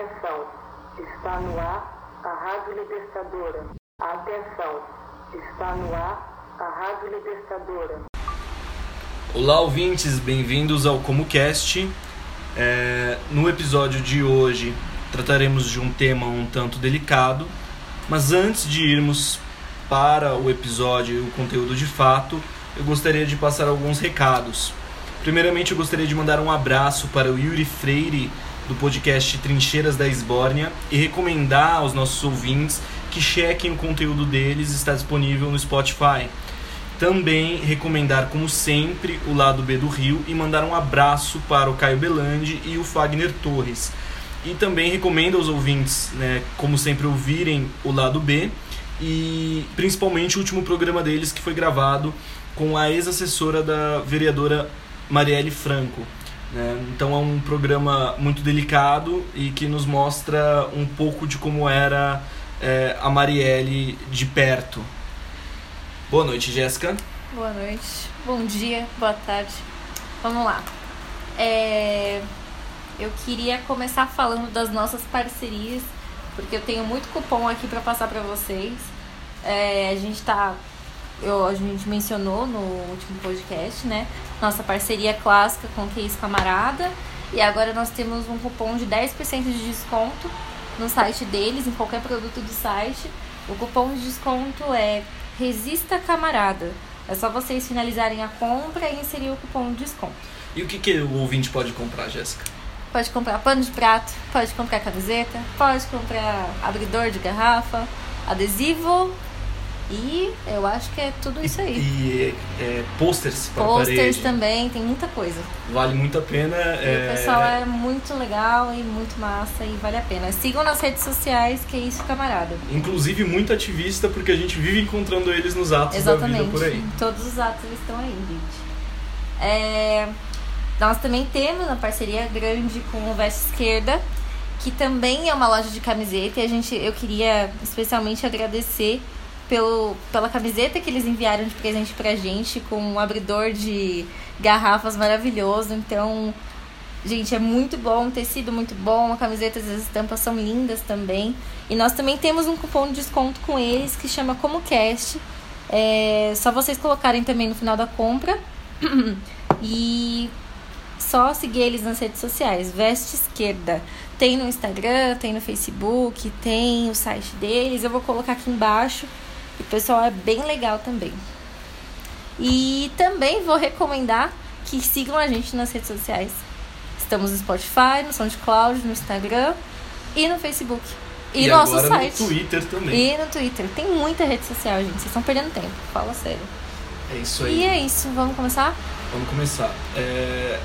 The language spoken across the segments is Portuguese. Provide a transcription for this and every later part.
Atenção, está no ar a Rádio Libertadora. Atenção, está no ar a Rádio Libertadora. Olá, ouvintes, bem-vindos ao ComoCast. É, no episódio de hoje trataremos de um tema um tanto delicado, mas antes de irmos para o episódio e o conteúdo de fato, eu gostaria de passar alguns recados. Primeiramente, eu gostaria de mandar um abraço para o Yuri Freire, do podcast Trincheiras da Esbórnia, e recomendar aos nossos ouvintes que chequem o conteúdo deles, está disponível no Spotify. Também recomendar, como sempre, o lado B do Rio e mandar um abraço para o Caio Belandi e o Fagner Torres. E também recomendo aos ouvintes, né, como sempre, ouvirem o lado B e principalmente o último programa deles que foi gravado com a ex-assessora da vereadora Marielle Franco. Né? Então é um programa muito delicado e que nos mostra um pouco de como era é, a Marielle de perto. Boa noite, Jéssica. Boa noite, bom dia, boa tarde. Vamos lá. É... Eu queria começar falando das nossas parcerias, porque eu tenho muito cupom aqui para passar para vocês. É, a gente tá. Eu, a gente mencionou no último podcast, né? Nossa parceria clássica com o Case Camarada. E agora nós temos um cupom de 10% de desconto no site deles, em qualquer produto do site. O cupom de desconto é Resista Camarada. É só vocês finalizarem a compra e inserir o cupom de desconto. E o que, que o ouvinte pode comprar, Jéssica? Pode comprar pano de prato, pode comprar camiseta, pode comprar abridor de garrafa, adesivo e eu acho que é tudo isso aí. E é, posters para Posters parede. também, tem muita coisa. Vale muito a pena. E o pessoal é muito legal e muito massa e vale a pena. Sigam nas redes sociais, que é isso, camarada. Inclusive muito ativista, porque a gente vive encontrando eles nos atos Exatamente. da vida por aí. Todos os atos eles estão aí, gente. É, nós também temos uma parceria grande com o Veste Esquerda, que também é uma loja de camiseta. E a gente, eu queria especialmente agradecer pelo, pela camiseta que eles enviaram de presente pra gente, com um abridor de garrafas maravilhoso. Então, gente, é muito bom, um tecido muito bom, a camiseta, as estampas são lindas também. E nós também temos um cupom de desconto com eles que chama ComoCast. É só vocês colocarem também no final da compra. e só seguir eles nas redes sociais. Veste Esquerda. Tem no Instagram, tem no Facebook, tem o site deles. Eu vou colocar aqui embaixo. O pessoal é bem legal também. E também vou recomendar que sigam a gente nas redes sociais. Estamos no Spotify, no SoundCloud, no Instagram e no Facebook. E, E no nosso site. no Twitter também. E no Twitter. Tem muita rede social, gente. Vocês estão perdendo tempo. Fala sério. É isso aí. E é isso. Vamos começar? Vamos começar. É,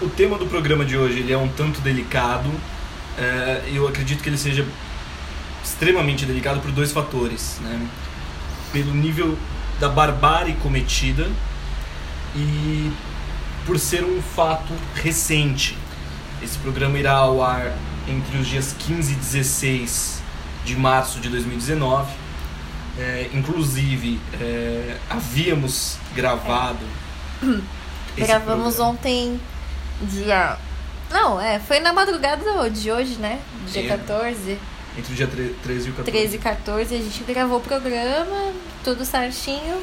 O tema do programa de hoje ele é um tanto delicado. É, Eu acredito que ele seja extremamente delicado por dois fatores. Né? Pelo nível da barbárie cometida e por ser um fato recente. Esse programa irá ao ar entre os dias 15 e 16 de março de 2019. É, inclusive, é, havíamos gravado. esse Gravamos programa. ontem, dia. Não, é, foi na madrugada de hoje, né? Dia Sim. 14, Entre o dia tre- 13 e o 14. 13 e 14, a gente gravou o programa, tudo certinho.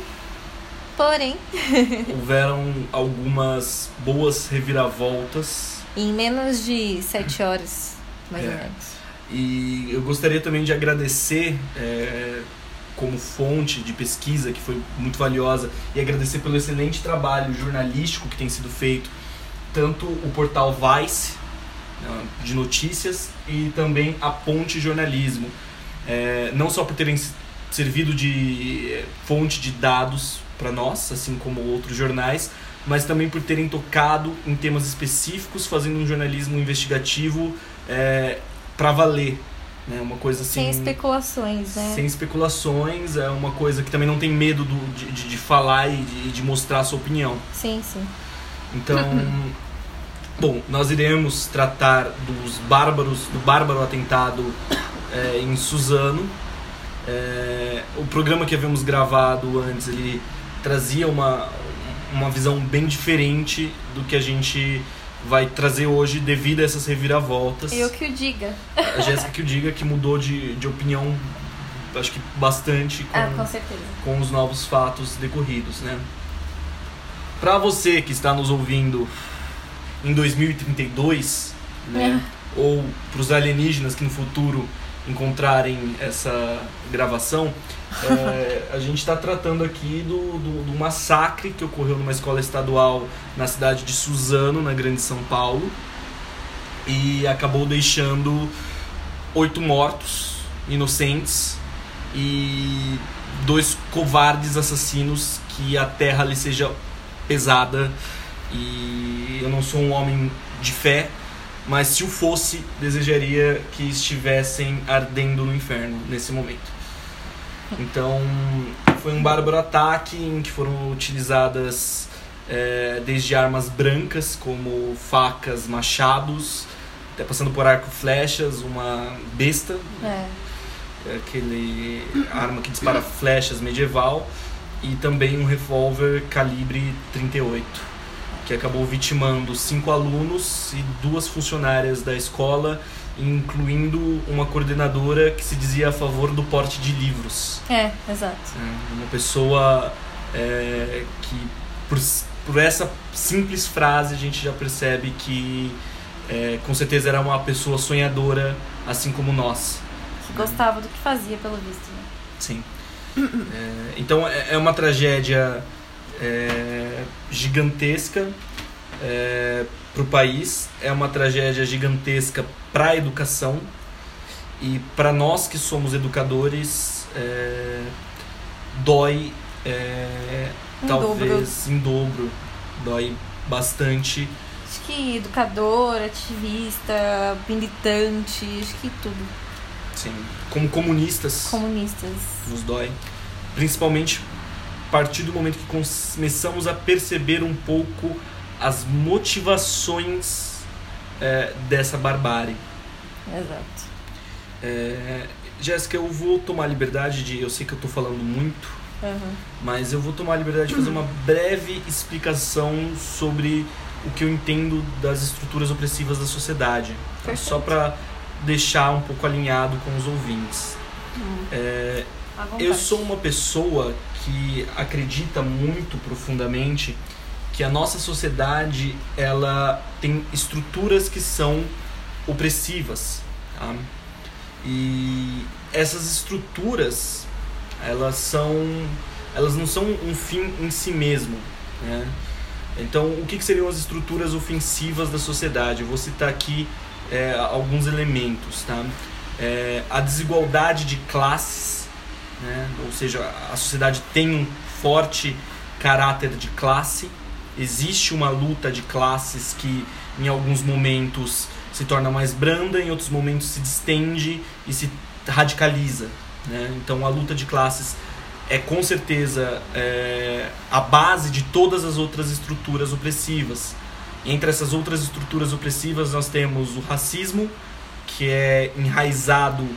Porém, Houveram algumas boas reviravoltas. em menos de 7 horas, mais ou É. menos. E eu gostaria também de agradecer é, como fonte de pesquisa, que foi muito valiosa, e agradecer pelo excelente trabalho jornalístico que tem sido feito, tanto o portal Vice, de notícias, e também a Ponte Jornalismo. É, não só por terem servido de é, fonte de dados para nós, assim como outros jornais, mas também por terem tocado em temas específicos, fazendo um jornalismo investigativo é, para valer. Né? Uma coisa assim. Sem especulações, né? sem especulações, é uma coisa que também não tem medo do- de, de, de falar e de, de mostrar a sua opinião. Sim, sim. Então, bom, nós iremos tratar dos bárbaros, do bárbaro atentado é, em Suzano. É, o programa que havíamos gravado antes, ele trazia uma, uma visão bem diferente do que a gente vai trazer hoje devido a essas reviravoltas. Eu que o diga. A Jéssica que o diga que mudou de, de opinião, acho que bastante com, Ah, com com os novos fatos decorridos, né? Pra você que está nos ouvindo em 2032, né? Ou pros alienígenas que no futuro encontrarem essa gravação, é, a gente está tratando aqui do, do, do massacre que ocorreu numa escola estadual na cidade de Suzano, na Grande São Paulo, e acabou deixando oito mortos inocentes e dois covardes assassinos que a terra lhe seja pesada e eu não sou um homem de fé, mas se o fosse, desejaria que estivessem ardendo no inferno nesse momento. Então, foi um bárbaro ataque em que foram utilizadas é, desde armas brancas, como facas, machados, até passando por arco flechas, uma besta, É. aquele arma que dispara flechas medieval, e também um revólver calibre 38, que acabou vitimando cinco alunos e duas funcionárias da escola, incluindo uma coordenadora que se dizia a favor do porte de livros. É, exato. É, Uma pessoa é, que, por, por essa simples frase, a gente já percebe que é, com certeza era uma pessoa sonhadora, assim como nós. Que gostava do que fazia, pelo visto. né? Sim. É, então é é uma tragédia é, gigantesca para o país, é uma tragédia gigantesca para a educação e para nós que somos educadores é, dói é, Em talvez em dobro, dói bastante. Acho que educador, ativista, militante, acho que tudo. Sim. Como comunistas Comunistas. nos dói, principalmente partir do momento que começamos a perceber um pouco as motivações é, dessa barbárie. Exato. É, Jéssica, eu vou tomar a liberdade de. Eu sei que eu tô falando muito, Uhum. mas eu vou tomar a liberdade de fazer uma breve explicação sobre o que eu entendo das estruturas opressivas da sociedade. tá? Só para deixar um pouco alinhado com os ouvintes. É, À vontade. eu sou uma pessoa que acredita muito profundamente que a nossa sociedade ela tem estruturas que são opressivas, tá? E essas estruturas elas são elas não são um fim em si mesmo, né? Então, o que, que seriam as estruturas ofensivas da sociedade? Eu vou citar aqui é, alguns elementos, tá? É, a desigualdade de classes, né? ou seja, a sociedade tem um forte caráter de classe, existe uma luta de classes que em alguns momentos se torna mais branda, em outros momentos se distende e se radicaliza. Né? Então a luta de classes é com certeza é, a base de todas as outras estruturas opressivas. Entre essas outras estruturas opressivas nós temos o racismo, que é enraizado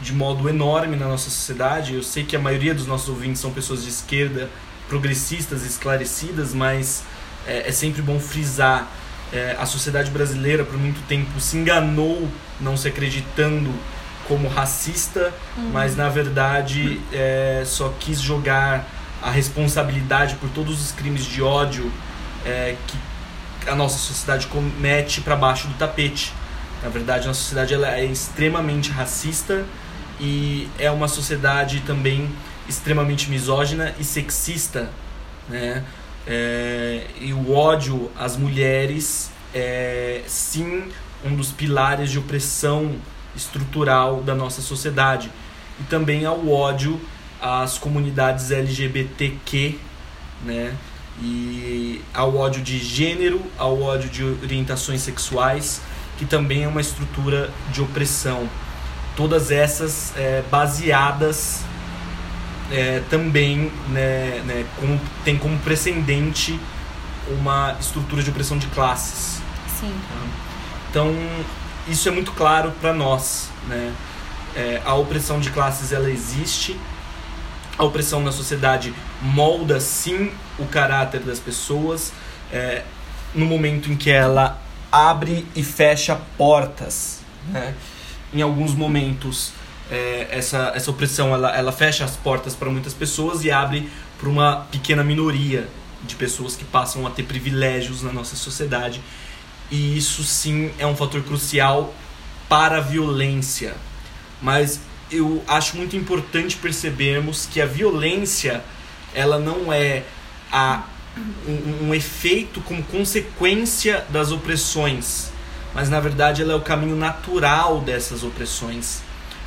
de modo enorme na nossa sociedade. Eu sei que a maioria dos nossos ouvintes são pessoas de esquerda, progressistas, esclarecidas, mas é, é sempre bom frisar. é, a sociedade brasileira, por muito tempo, se enganou não se acreditando como racista, mas na verdade é, só quis jogar a responsabilidade por todos os crimes de ódio é, que a nossa sociedade comete para baixo do tapete. Na verdade, a nossa sociedade ela é extremamente racista e é uma sociedade também extremamente misógina e sexista, né? É, e o ódio às mulheres é sim um dos pilares de opressão estrutural da nossa sociedade e também ao ódio às comunidades LGBTQ, né? E ao ódio de gênero, ao ódio de orientações sexuais, que também é uma estrutura de opressão. Todas essas é, baseadas é, também né, né, com, tem como precedente uma estrutura de opressão de classes. Sim. Então, isso é muito claro para nós, né? É, a opressão de classes ela existe. A opressão na sociedade molda sim o caráter das pessoas. É, no momento em que ela abre e fecha portas. Né? Em alguns momentos, é, essa, essa opressão ela, ela fecha as portas para muitas pessoas e abre para uma pequena minoria de pessoas que passam a ter privilégios na nossa sociedade. E isso sim é um fator crucial para a violência. Mas eu acho muito importante percebermos que a violência ela não é a, um, um efeito como consequência das opressões, mas na verdade ela é o caminho natural dessas opressões.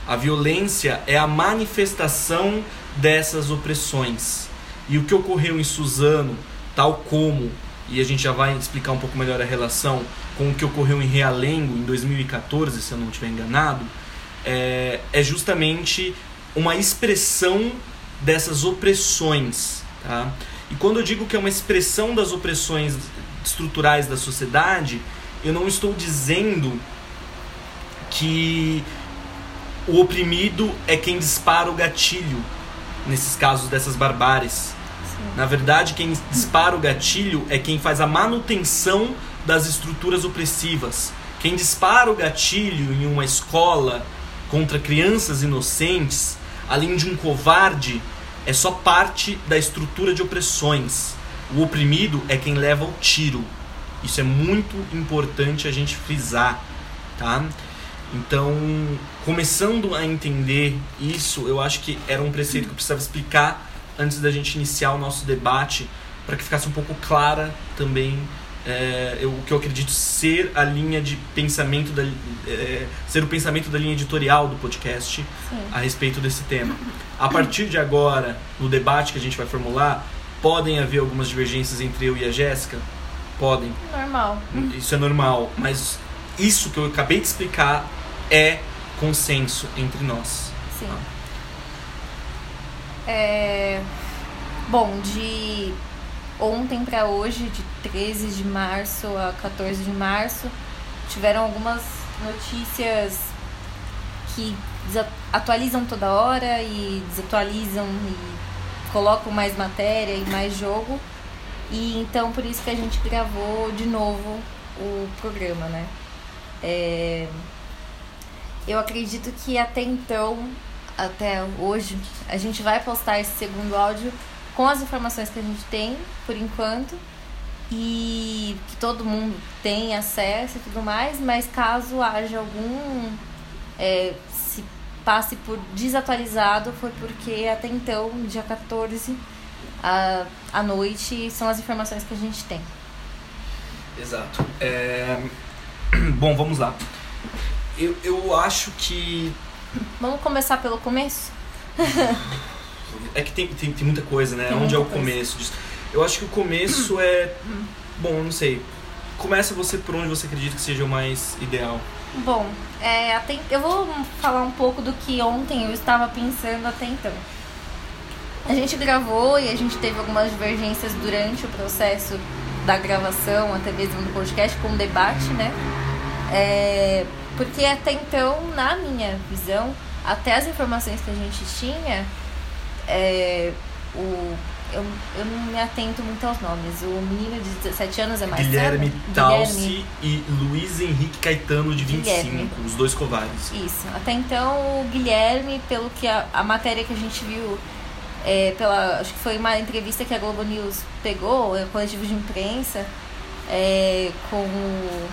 A violência é a manifestação dessas opressões. E o que ocorreu em Suzano, tal como, e a gente já vai explicar um pouco melhor a relação com o que ocorreu em Realengo em 2014, se eu não estiver enganado, é, é justamente uma expressão dessas opressões. Tá? E quando eu digo que é uma expressão das opressões estruturais da sociedade, eu não estou dizendo que o oprimido é quem dispara o gatilho nesses casos dessas barbáries. Na verdade, quem dispara o gatilho é quem faz a manutenção das estruturas opressivas. Quem dispara o gatilho em uma escola contra crianças inocentes, além de um covarde, é só parte da estrutura de opressões. O oprimido é quem leva o tiro. Isso é muito importante a gente frisar, tá? Então, começando a entender isso, eu acho que era um preceito que eu precisava explicar antes da gente iniciar o nosso debate, para que ficasse um pouco clara também é, eu, o que eu acredito ser a linha de pensamento, da, é, ser o pensamento da linha editorial do podcast Sim. a respeito desse tema. A partir de agora, no debate que a gente vai formular, podem haver algumas divergências entre eu e a Jéssica? Podem. Normal. Isso é normal, mas isso que eu acabei de explicar é consenso entre nós. Sim. É... Bom, de ontem para hoje, de 13 de março a 14 de março, tiveram algumas notícias que atualizam toda hora e desatualizam e colocam mais matéria e mais jogo. E então por isso que a gente gravou de novo o programa, né? É... Eu acredito que até então, até hoje, a gente vai postar esse segundo áudio com as informações que a gente tem, por enquanto, e que todo mundo tem acesso e tudo mais, mas caso haja algum. É, se passe por desatualizado, foi porque até então, dia 14 à, à noite, são as informações que a gente tem. Exato. É... Bom, vamos lá. Eu, eu acho que. Vamos começar pelo começo? É que tem, tem, tem muita coisa, né? Tem Onde é o coisa. começo disso? Eu acho que o começo é. Bom, não sei. Começa você por onde você acredita que seja o mais ideal. Bom, é, até, eu vou falar um pouco do que ontem eu estava pensando até então. A gente gravou e a gente teve algumas divergências durante o processo da gravação, até mesmo do podcast, com o debate, né? É, porque até então, na minha visão, até as informações que a gente tinha, é, o, eu, eu não me atento muito aos nomes. O menino de 17 anos é mais Guilherme Talsi e Luiz Henrique Caetano, de 25, Guilherme. os dois covardes. Isso. Até então, o Guilherme, pelo que a, a matéria que a gente viu, é, pela, acho que foi uma entrevista que a Globo News pegou, é, coletivo de imprensa, é, com o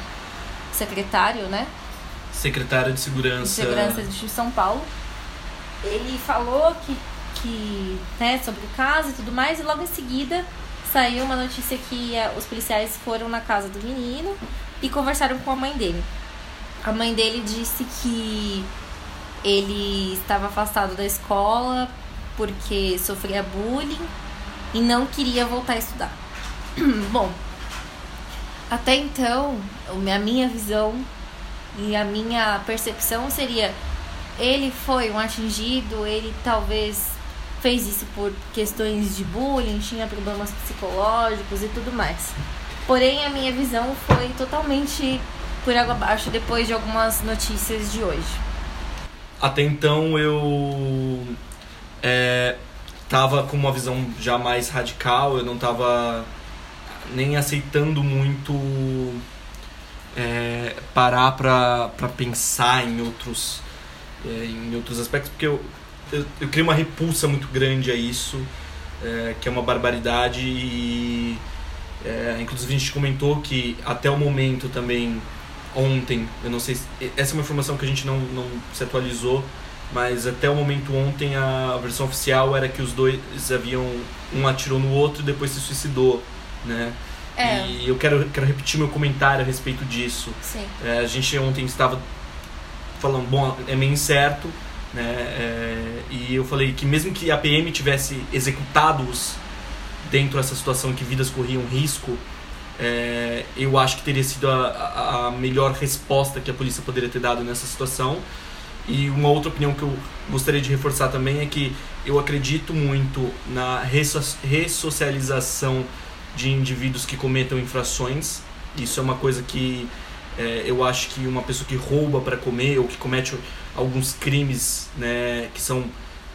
secretário, né? Secretário de Segurança. De Segurança de São Paulo. Ele falou que que, né, sobre o caso e tudo mais, e logo em seguida saiu uma notícia que eh, os policiais foram na casa do menino e conversaram com a mãe dele. A mãe dele disse que ele estava afastado da escola porque sofria bullying e não queria voltar a estudar. Bom, até então, a minha visão e a minha percepção seria ele foi um atingido, ele talvez fez isso por questões de bullying, tinha problemas psicológicos e tudo mais. Porém, a minha visão foi totalmente por água abaixo depois de algumas notícias de hoje. Até então eu é, tava com uma visão já mais radical, eu não tava nem aceitando muito é, parar para pensar em outros, é, em outros aspectos, porque eu, eu, eu criei uma repulsa muito grande a isso, é, que é uma barbaridade e é, inclusive a gente comentou que até o momento também ontem, eu não sei se, essa é uma informação que a gente não, não se atualizou, mas até o momento ontem a versão oficial era que os dois haviam um atirou no outro e depois se suicidou, né? É. E eu quero, quero repetir meu comentário a respeito disso. Sim. É, a gente ontem estava falando, bom, é meio incerto, né? É, e eu falei que mesmo que a PM tivesse executado-os dentro dessa situação em que vidas corriam risco, é, eu acho que teria sido a, a melhor resposta que a polícia poderia ter dado nessa situação. E uma outra opinião que eu gostaria de reforçar também é que eu acredito muito na ressocialização de indivíduos que cometam infrações. Isso é uma coisa que é, eu acho que uma pessoa que rouba para comer ou que comete alguns crimes né, que são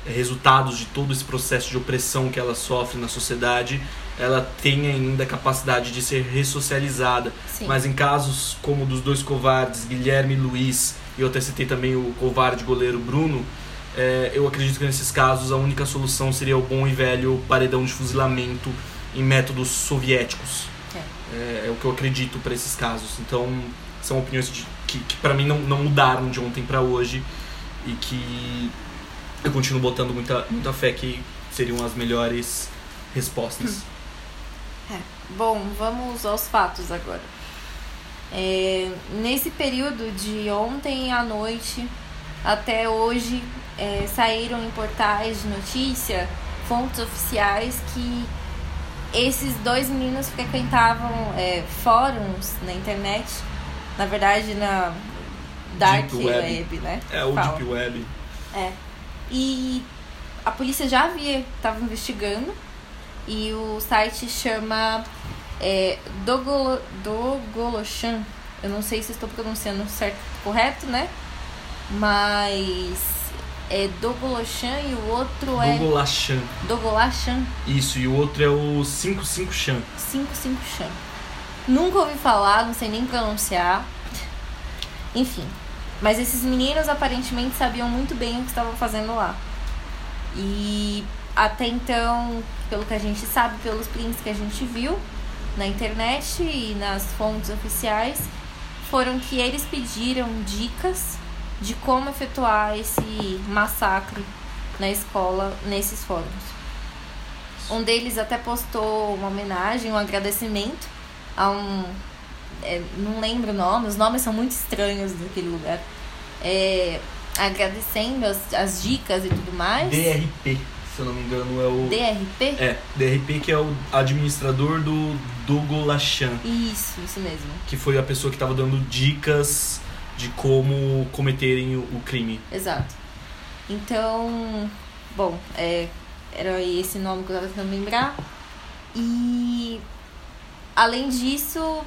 resultados de todo esse processo de opressão que ela sofre na sociedade, ela tem ainda a capacidade de ser ressocializada. Sim. Mas em casos como dos dois covardes, Guilherme e Luiz, e eu até citei também o covarde goleiro Bruno, é, eu acredito que nesses casos a única solução seria o bom e velho paredão de fuzilamento em métodos soviéticos. É. É, é o que eu acredito para esses casos. Então, são opiniões de, que, que para mim não, não mudaram de ontem para hoje e que eu continuo botando muita, muita fé que seriam as melhores respostas. É. Bom, vamos aos fatos agora. É, nesse período de ontem à noite até hoje, é, saíram em portais de notícia, fontes oficiais, que esses dois meninos frequentavam é, fóruns na internet, na verdade na Dark Deep Web. Web, né? É, o. Deep Web. É. E a polícia já havia, estava investigando, e o site chama é, Dogolo, Dogoloshan. Eu não sei se estou pronunciando certo, correto, né? Mas é Dogoloshan e o outro é Dogolachan. Dogolachan Isso, e o outro é o 55 Chan. 55 Chan. Nunca ouvi falar, não sei nem pronunciar. Enfim. Mas esses meninos aparentemente sabiam muito bem o que estavam fazendo lá. E até então, pelo que a gente sabe, pelos prints que a gente viu na internet e nas fontes oficiais, foram que eles pediram dicas de como efetuar esse massacre na escola, nesses fóruns. Um deles até postou uma homenagem, um agradecimento a um. é, não lembro o nome, os nomes são muito estranhos daquele lugar. É, agradecendo as, as dicas e tudo mais. DRP, se eu não me engano, é o. DRP? É, DRP que é o administrador do Dogolachan, Isso, isso mesmo. que foi a pessoa que estava dando dicas de como cometerem o, crime. Exato. Então, bom, é, era esse nome que eu tava tentando lembrar. E além disso,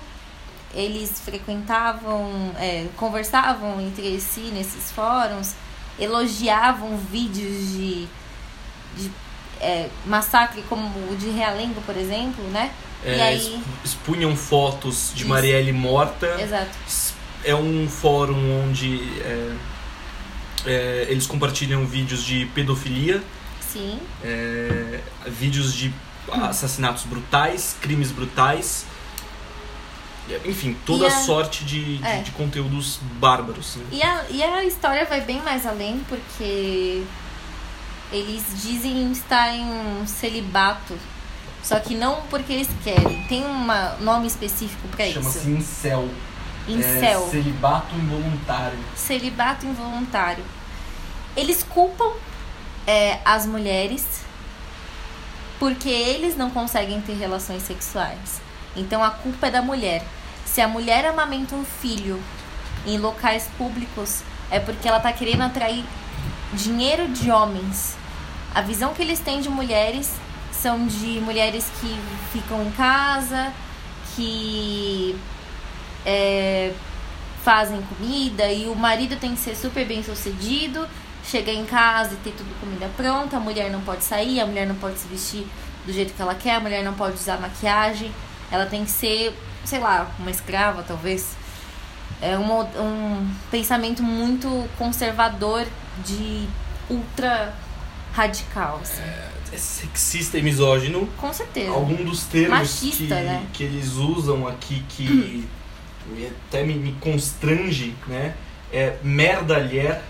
eles frequentavam, é, conversavam entre si nesses fóruns, elogiavam vídeos de, de é, massacre como o de Realengo, por exemplo, né? É, e aí. expu- expunham fotos de Isso. Marielle morta. Exato. É um fórum onde é, é, eles compartilham vídeos de pedofilia, Sim. é, vídeos de assassinatos brutais, crimes brutais. Enfim, toda a- sorte de, de, É. de conteúdos bárbaros. Né? E a, e a história vai bem mais além, porque eles dizem estar em um celibato. Só que não porque eles querem. Tem um nome específico Chama-se isso. incel. Incel. É, celibato involuntário. Celibato involuntário. Eles culpam é, as mulheres porque eles não conseguem ter relações sexuais. Então a culpa é da mulher. Se a mulher amamenta um filho em locais públicos, é porque ela tá querendo atrair dinheiro de homens. A visão que eles têm de mulheres são de mulheres que ficam em casa, que é, fazem comida e o marido tem que ser super bem sucedido, chegar em casa e ter tudo comida pronta, a mulher não pode sair, a mulher não pode se vestir do jeito que ela quer, a mulher não pode usar maquiagem, ela tem que ser, sei lá, uma escrava talvez. É um, um pensamento muito conservador de ultra radical. Assim. É sexista e misógino. Com certeza. Algum dos termos Machista, que, né? que eles usam aqui que me- até me, me constrange, né? É merdalher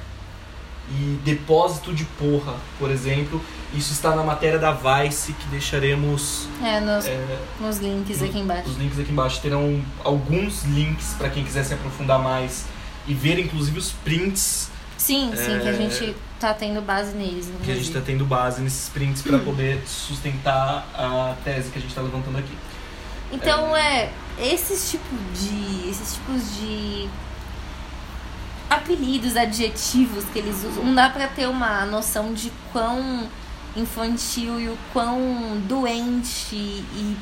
e depósito de porra, por exemplo. Isso está na matéria da Vice que deixaremos É, nos, é, nos links aqui embaixo. os links aqui embaixo. Terão alguns links para quem quiser se aprofundar mais e ver inclusive os prints Sim, sim, que a É. gente tá tendo base neles. que a gente está tendo base nesses prints para poder sustentar a tese que a gente está levantando aqui. Então é esses tipos de esses tipos de apelidos, adjetivos que eles usam, não dá pra ter uma noção de quão infantil e o quão doente e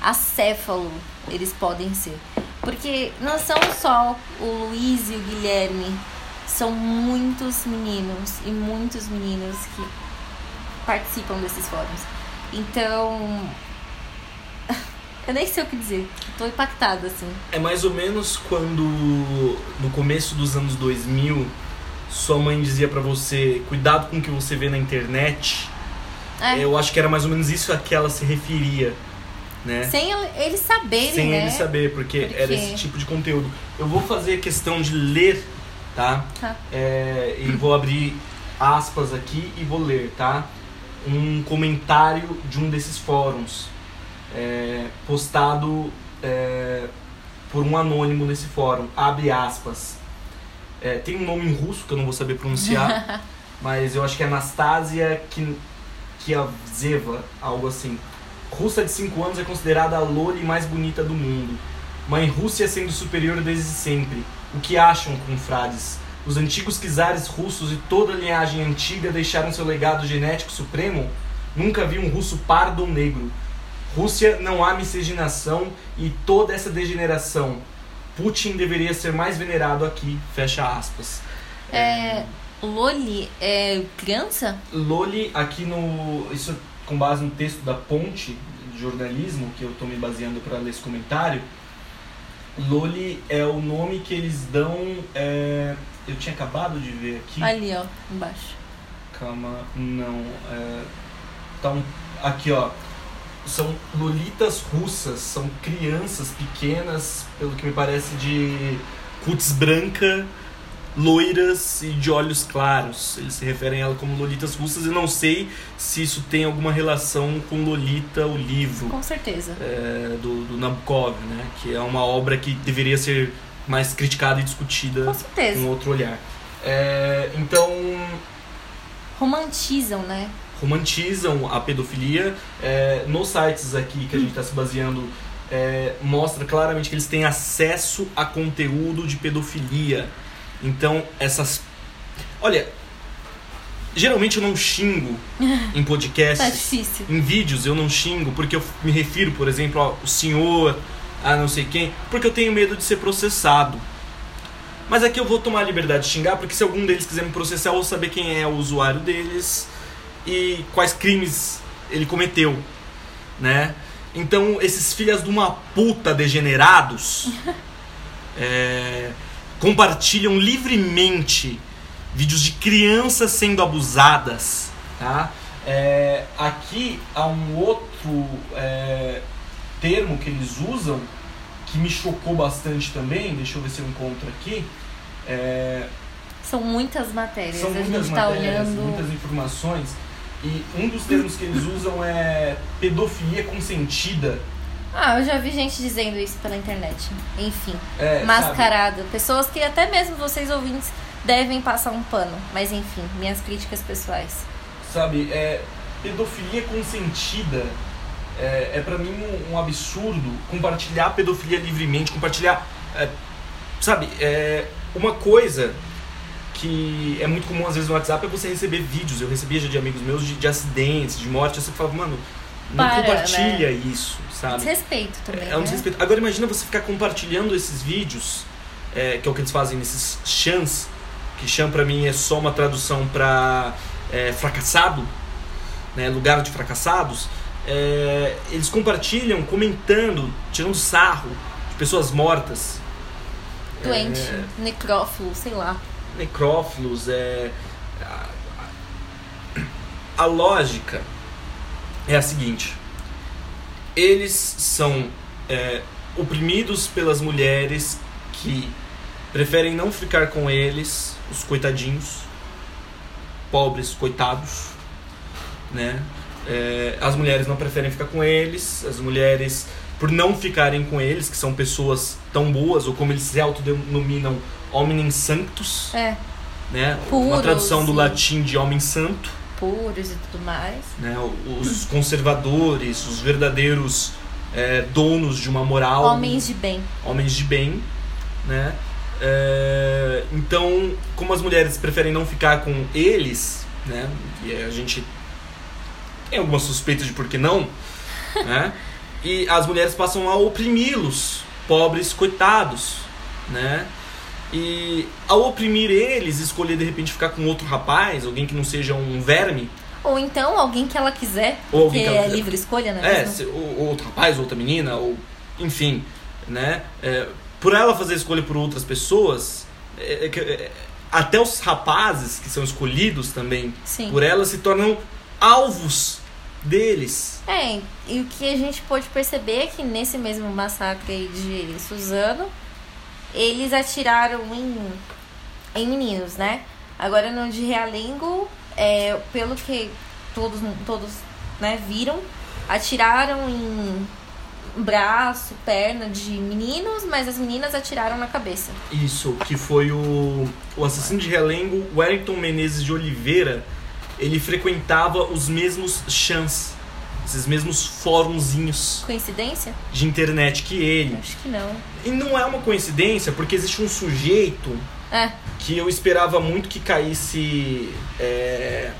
acéfalo eles podem ser. Porque não são só o Luiz e o Guilherme, são muitos meninos e muitos meninos que participam desses fóruns. Então, eu nem sei o que dizer. Tô impactada, assim. É mais ou menos quando no começo dos anos 2000 sua mãe dizia pra você cuidado com o que você vê na internet. É, Eu acho que era mais ou menos isso a que ela se referia, né? Sem eles saberem, Sem né? ele saber, porque, Porque- era esse tipo de conteúdo. Eu vou fazer questão de ler, tá? Tá. É, e vou abrir aspas aqui e vou ler, tá? Um comentário de um desses fóruns, é, postado é, por um anônimo nesse fórum. Abre aspas. É, tem um nome em russo que eu não vou saber pronunciar, mas eu acho que é Anastasia Kiavzeva, algo assim. Russa de 5 anos é considerada a loli mais bonita do mundo. Mãe Rússia sendo superior desde sempre. O que acham, confrades? Os antigos czares russos e toda a linhagem antiga deixaram seu legado genético supremo? Nunca vi um russo pardo ou negro. Rússia não há miscigenação e toda essa degeneração. Putin deveria ser mais venerado aqui, fecha aspas. É, Loli é criança? Loli, aqui no. Isso com base no texto da Ponte de jornalismo, que eu estou me baseando para ler esse comentário. Loli é o nome que eles dão. é, eu tinha acabado de ver aqui. Ali, ó, embaixo. Calma, não. É, tá um, aqui, ó. São lolitas russas, são crianças pequenas, pelo que me parece, de cutis branca, loiras e de olhos claros. Eles se referem a ela como lolitas russas e não sei se isso tem alguma relação com Lolita, o livro Com certeza. é, do, do Nabokov, né? Que é uma obra que deveria ser mais criticada e discutida Com certeza. com outro olhar. É, então, Romantizam, né? Romantizam a pedofilia. É, nos sites aqui que a gente está se baseando, é, mostra claramente que eles têm acesso a conteúdo de pedofilia. Então, essas. Olha, geralmente eu não xingo em podcasts. Tá difícil. Em vídeos eu não xingo, porque eu me refiro, por exemplo, ao senhor, a não sei quem, porque eu tenho medo de ser processado. Mas aqui eu vou tomar a liberdade de xingar, porque se algum deles quiser me processar, eu vou saber quem é o usuário deles e quais crimes ele cometeu, né? Então, esses filhas de uma puta degenerados é, compartilham livremente vídeos de crianças sendo abusadas, tá? É, aqui há um outro é, termo que eles usam que me chocou bastante também. Deixa eu ver se eu encontro aqui. É, São muitas matérias. são a muitas gente tá matérias, olhando. muitas informações. E um dos termos que eles usam é pedofilia consentida. Ah, eu já vi gente dizendo isso pela internet. Enfim, É, mascarado. Pessoas que até mesmo vocês ouvintes devem passar um pano. Mas enfim, minhas críticas pessoais. Sabe, sabe é, pedofilia consentida é, é para mim um, um absurdo compartilhar pedofilia livremente, compartilhar. é, sabe, é, uma coisa que é muito comum às vezes no WhatsApp é você receber vídeos. Eu recebia já de amigos meus de, de acidentes, de morte. Eu sempre falava, mano, não Para, compartilha isso, sabe? Desrespeito também. É um né? desrespeito. Agora imagina você ficar compartilhando esses vídeos, é, que é o que eles fazem nesses chans, que chan pra mim é só uma tradução pra é, fracassado, né, lugar de fracassados. É, eles compartilham comentando, tirando sarro de pessoas mortas. Doente, É, necrófilo, sei lá. Necrófilos, é. A, lógica é a seguinte: eles são é, oprimidos pelas mulheres que preferem não ficar com eles, os coitadinhos, pobres, coitados, né? É, as mulheres não preferem ficar com eles, as mulheres, por não ficarem com eles, que são pessoas tão boas, ou como eles se autodenominam, hominem sanctus, É, né? Uma Puros tradução do latim de homem santo, puros e tudo mais. né? Os conservadores, os verdadeiros é, donos de uma moral, Homens de bem. homens de bem, né? É, então, como as mulheres preferem não ficar com eles, né? E a gente tem algumas suspeitas de por que não, né? E as mulheres passam a oprimi-los, pobres coitados, né? E ao oprimir eles, escolher de repente ficar com outro rapaz, alguém que não seja um verme, Ou então alguém que ela quiser, Ou porque que ela é quiser. livre escolha, né? É, se- ou, ou outro rapaz, outra menina, ou enfim, né? É, por ela fazer escolha por outras pessoas, é- é é- até os rapazes que são escolhidos também Sim. por ela se tornam alvos deles. É, e o que a gente pode perceber é que nesse mesmo massacre aí de Suzano, eles atiraram em, em meninos, né? Agora no de Realengo, é, pelo que todos, todos né, viram, atiraram em braço, perna de meninos, mas as meninas atiraram na cabeça. Isso, que foi o, o assassino de Relengo, Wellington Menezes de Oliveira, ele frequentava os mesmos chans, esses mesmos fórumzinhos Coincidência? de internet que ele. Acho que não. E não é uma coincidência, porque existe um sujeito É, que eu esperava muito que caísse é,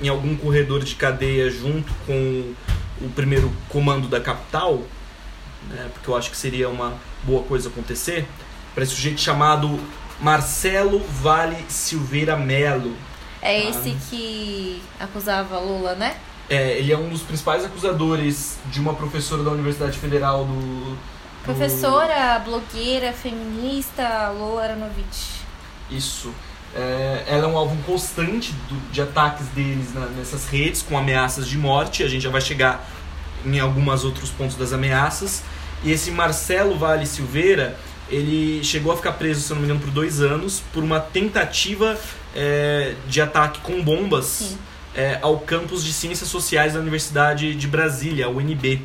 em algum corredor de cadeia junto com o primeiro comando da capital, né, porque eu acho que seria uma boa coisa acontecer, para esse sujeito chamado Marcelo Vale Silveira Melo. É Ah. esse que acusava Lula, né? É, ele é um dos principais acusadores de uma professora da Universidade Federal do. do- Professora, blogueira, feminista, Lola Aranovich. Isso. É, ela é um alvo constante do- de ataques deles na- nessas redes, com ameaças de morte. A gente já vai chegar em alguns outros pontos das ameaças. E esse Marcelo Vale Silveira, ele chegou a ficar preso, se não me engano, por dois anos, por uma tentativa é, de ataque com bombas é, ao campus de Ciências Sociais da Universidade de Brasília, UNB.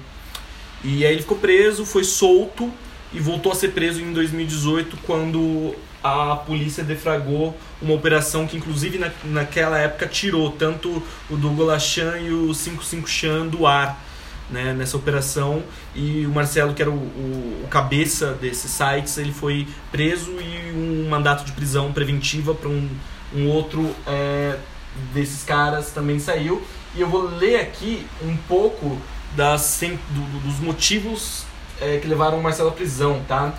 E aí ele ficou preso, foi solto e voltou a ser preso em 2018 quando a polícia defragou uma operação que inclusive na, naquela época tirou tanto o Douglas Lachan e o 55 Chan do ar né, nessa operação e o Marcelo que era o, o, o cabeça desses sites ele foi preso e um mandato de prisão preventiva para um, um outro é, desses caras também saiu e eu vou ler aqui um pouco das, do- do- dos motivos é, que levaram o Marcelo à prisão, tá?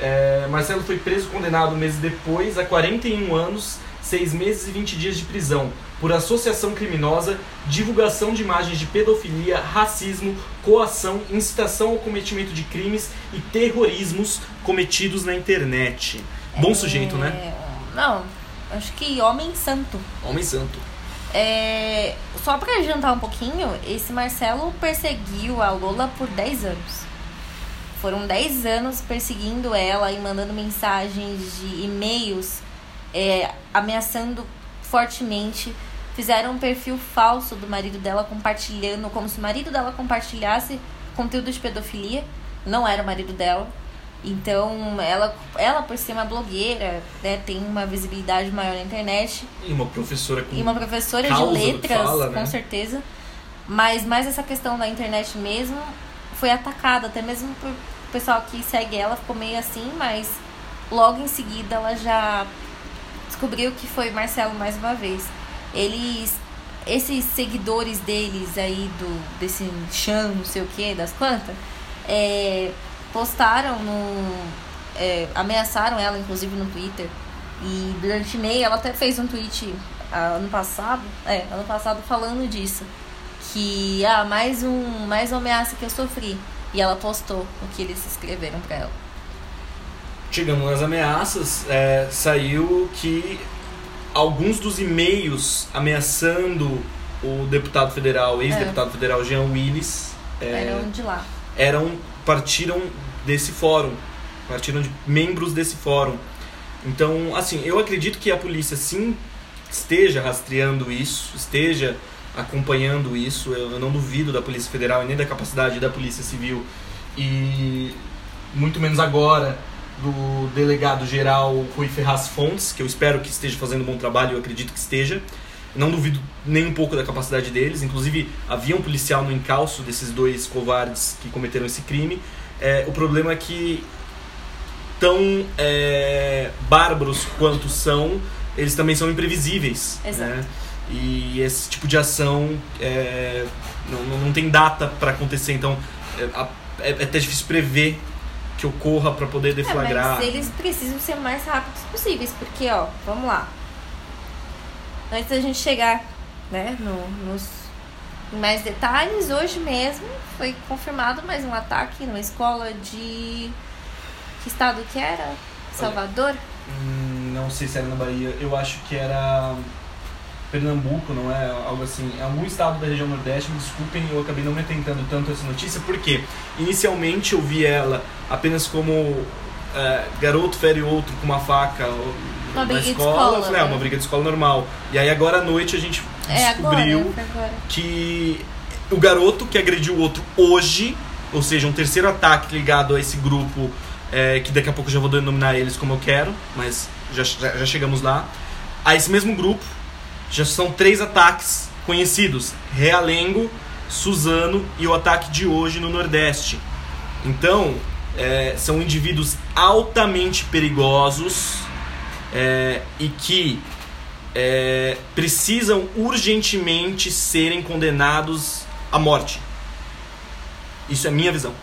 É, Marcelo foi preso condenado meses depois a 41 anos, 6 meses e 20 dias de prisão por associação criminosa, divulgação de imagens de pedofilia, racismo, coação, incitação ao cometimento de crimes e terrorismos cometidos na internet. Bom sujeito, né? É, Não, acho que homem santo. Homem santo. É, só pra adiantar um pouquinho, esse Marcelo perseguiu a Lola por 10 anos. Foram 10 anos perseguindo ela e mandando mensagens de e-mails é, ameaçando fortemente. Fizeram um perfil falso do marido dela compartilhando, como se o marido dela compartilhasse conteúdo de pedofilia. Não era o marido dela. Então, ela, ela por ser uma blogueira, né, tem uma visibilidade maior na internet. E uma professora com E uma professora de letras, fala, né? com certeza. Mas mais essa questão da internet mesmo foi atacada, até mesmo por pessoal que segue ela, ficou meio assim, mas logo em seguida ela já descobriu que foi Marcelo mais uma vez. Eles esses seguidores deles aí do desse Chan, não sei o que, das quantas, é, postaram no é, ameaçaram ela inclusive no Twitter e durante e-mail ela até fez um tweet ah, ano passado, é, ano passado falando disso. Que, ah, mais um, mais uma ameaça que eu sofri. E ela postou o que eles escreveram pra ela. chegando nas ameaças, é, saiu que alguns dos e-mails ameaçando o deputado federal, ex-deputado federal Jean Willis, é, Eram de lá. eram partiram desse fórum, partiram de membros desse fórum. Então, assim, eu acredito que a polícia sim esteja rastreando isso, esteja acompanhando isso. Eu, não duvido da Polícia Federal e nem da capacidade da Polícia Civil e muito menos agora do delegado geral Rui Ferraz Fontes, que eu espero que esteja fazendo um bom trabalho, eu acredito que esteja. Não duvido nem um pouco da capacidade deles. Inclusive, havia um policial no encalço desses dois covardes que cometeram esse crime. É, o problema é que, tão é, bárbaros quanto são, eles também são imprevisíveis. Exato. Né? E esse tipo de ação é, não, não- tem data para acontecer. Então, é, é, é até difícil prever que ocorra para poder É, deflagrar. mas eles precisam ser o mais rápidos possíveis, porque, ó, vamos lá. Antes da gente chegar, né, no, nos mais detalhes, hoje mesmo foi confirmado mais um ataque numa escola de. Que estado que era? Salvador? Hum, não sei se era na Bahia. Eu acho que era Pernambuco, não é? Algo assim. É algum estado da região Nordeste. Me desculpem, eu acabei não me atentando tanto a essa notícia. Porque inicialmente eu vi ela apenas como é, garoto fere outro com uma faca Uma na briga de escola. escola, eu falei, ah, né? uma briga de escola normal. E aí agora à noite a gente É agora, descobriu foi agora. que o garoto que agrediu o outro hoje, ou seja, um terceiro ataque ligado a esse grupo, é, que daqui a pouco eu já vou denominar eles como eu quero, mas já, já, já chegamos lá. A esse mesmo grupo, já são três ataques conhecidos: Realengo, Suzano e o ataque de hoje no Nordeste. Então, é, são indivíduos altamente perigosos é, e que é, precisam urgentemente serem condenados à morte. Isso é minha visão.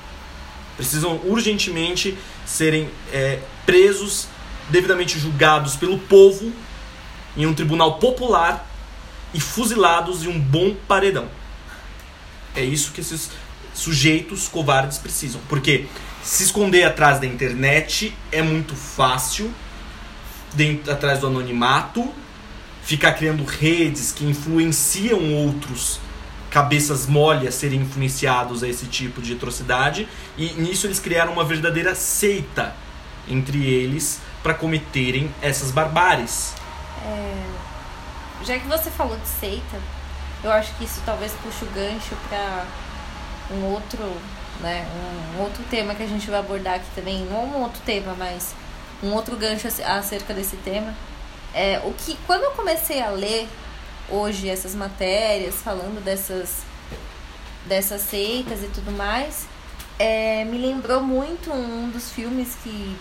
Precisam urgentemente serem é, presos, devidamente julgados pelo povo em um tribunal popular e fuzilados em um bom paredão. É isso que esses sujeitos covardes precisam. Porque se esconder atrás da internet é muito fácil, dentro, atrás do anonimato, ficar criando redes que influenciam outros cabeças mole a serem influenciados a esse tipo de atrocidade e nisso eles criaram uma verdadeira seita entre eles para cometerem essas barbáries. Já que você falou de seita, eu acho que isso talvez puxe o gancho pra um outro, né, um outro tema que a gente vai abordar aqui também, não um outro tema, mas um outro gancho ac- acerca desse tema. É, o que quando eu comecei a ler hoje essas matérias falando dessas dessas seitas e tudo mais, é, me lembrou muito um dos filmes que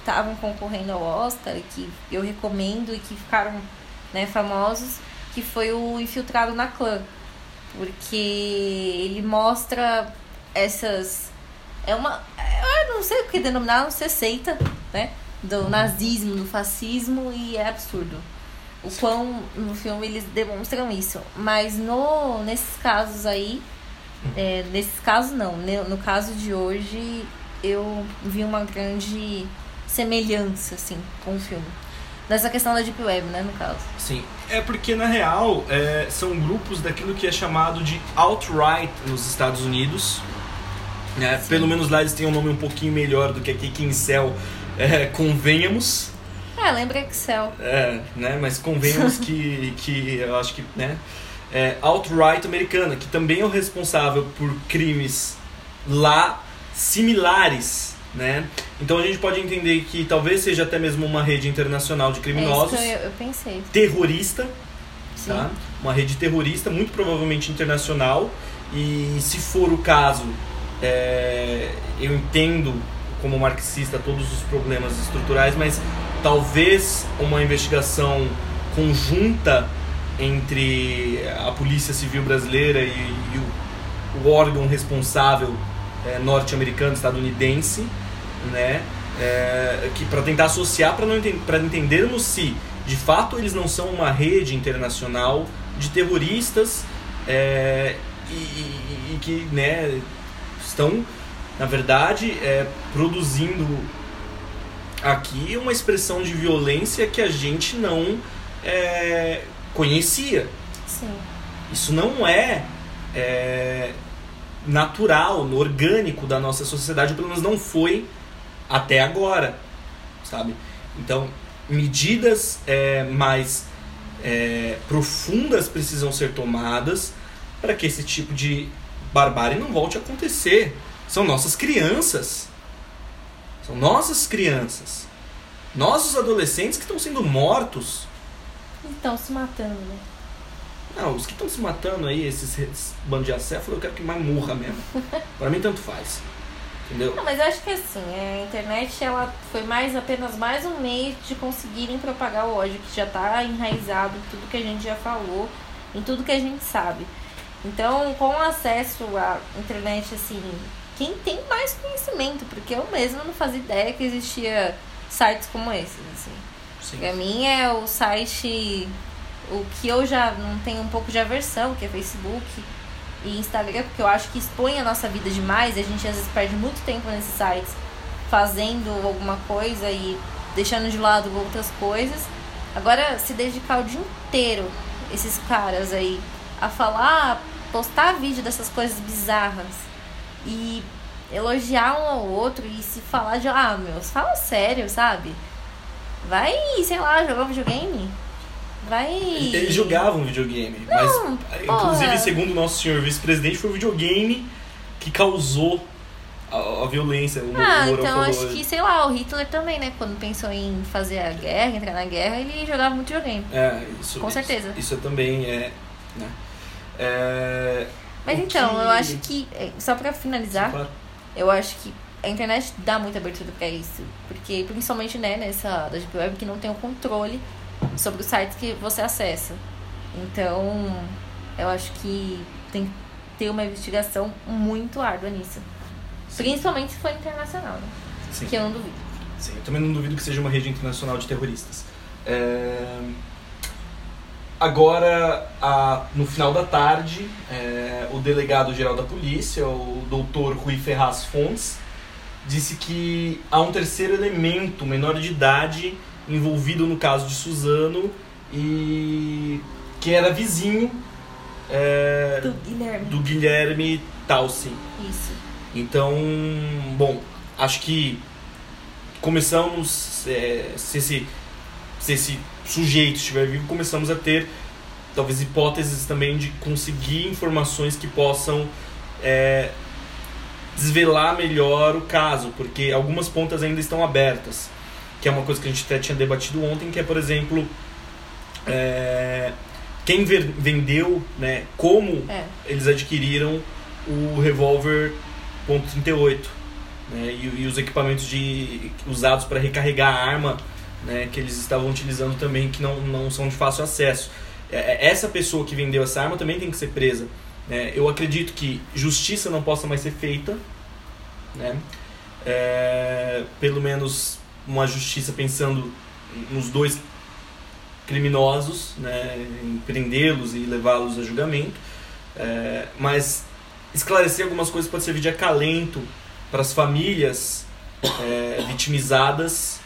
estavam concorrendo ao Oscar que eu recomendo e que ficaram né, famosos, que foi o Infiltrado na Clã. Porque ele mostra essas. É uma. Eu não sei o que denominar, não sei seita, né? Do nazismo, do fascismo, e é absurdo. O quão no filme eles demonstram isso. Mas no, nesses casos aí, é, nesses casos não, no caso de hoje, eu vi uma grande semelhança, assim, com o filme. Nessa questão da Deep Web, né, no caso. Sim, é porque na real é, são grupos daquilo que é chamado de alt-right nos Estados Unidos. né? Pelo menos lá eles têm um nome um pouquinho melhor do que aqui em céu é, convenhamos. É, lembra Excel. É, né? Mas convenhamos que, que eu acho que, né? É, alt-right americana, que também é o responsável por crimes lá similares, né? Então a gente pode entender que talvez seja até mesmo uma rede internacional de É criminosos, isso que eu, eu pensei. terrorista, Sim. tá? Uma rede terrorista, muito provavelmente internacional. E se for o caso, é, eu entendo como marxista todos os problemas estruturais, mas talvez uma investigação conjunta entre a Polícia Civil Brasileira e, e o, o órgão responsável é, norte-americano, estadunidense, né? É, que para tentar associar para para entendermos se de fato eles não são uma rede internacional de terroristas é, e, e- e que né, estão na verdade é, produzindo aqui uma expressão de violência que a gente não é, conhecia. Sim. Isso não é, é natural, orgânico da nossa sociedade, pelo menos não foi até agora, sabe? Então, medidas é, mais é, profundas precisam ser tomadas para que esse tipo de barbárie não volte a acontecer. São nossas crianças. São nossas crianças. Nossos adolescentes que estão sendo mortos. Estão se matando, né? Não, os que estão se matando aí, esses, esses bandos de acéfalo, eu quero que mais morra mesmo. Pra mim, tanto faz. Entendeu? Não, mas eu acho que assim, a internet ela foi mais apenas mais um meio de conseguirem propagar o ódio que já tá enraizado em tudo que a gente já falou, em tudo que a gente sabe. Então, com acesso à internet, assim, quem tem mais conhecimento, porque eu mesma não fazia ideia que existia sites como esses, assim. Sim. Pra mim é o site o que eu já não tenho um pouco de aversão, que é Facebook e Instagram, porque eu acho que expõe a nossa vida demais, e a gente às vezes perde muito tempo nesses sites fazendo alguma coisa e deixando de lado outras coisas. Agora, se dedicar o dia inteiro, esses caras aí, a falar, postar vídeo dessas coisas bizarras e elogiar um ao outro e se falar de, ah, meus, fala sério, sabe? Vai, sei lá, jogar videogame. Vai. Eles jogavam videogame, Não, mas porra. inclusive segundo o nosso senhor vice-presidente foi o videogame que causou a, a violência. O Ah, Mourão então falou acho que, sei lá, o Hitler também, né? Quando pensou em fazer a guerra, entrar na guerra, ele jogava muito videogame. É, isso, Com isso- certeza. Isso, também é. Né? É, Mas o então, que- eu acho que, eh, só pra finalizar, eu acho que a internet dá muita abertura pra isso. Porque, principalmente, né, nessa da Deep Web, que não tem o controle sobre os sites que você acessa. Então, eu acho que tem que ter uma investigação muito árdua nisso. Principalmente se for internacional, né? Sim. Que eu não duvido. Sim, eu também não duvido que seja uma rede internacional de terroristas. É, Agora, a- no final da tarde, é, o delegado-geral da polícia, o doutor Rui Ferraz Fontes, disse que há um terceiro elemento, menor de idade, envolvido no caso de Suzano e que era vizinho é, Do Guilherme. do Guilherme. Isso. Então, bom, acho que começamos, é, se, esse, se esse sujeito estiver vivo, começamos a ter talvez hipóteses também de conseguir informações que possam é, desvelar melhor o caso, porque algumas pontas ainda estão abertas, que é uma coisa que a gente até tinha debatido ontem, que é, por exemplo, é, quem vendeu, né, como É. eles adquiriram o revólver .38 né, e, e os equipamentos de, usados para recarregar a arma né, que eles estavam utilizando também que não, não são de fácil acesso. É, é, Essa pessoa que vendeu essa arma também tem que ser presa. né. Eu acredito que justiça não possa mais ser feita, né? É, pelo menos uma justiça pensando nos dois criminosos, né, em prendê-los e levá-los a julgamento. É, mas esclarecer algumas coisas pode servir de acalento para as famílias é, vitimizadas.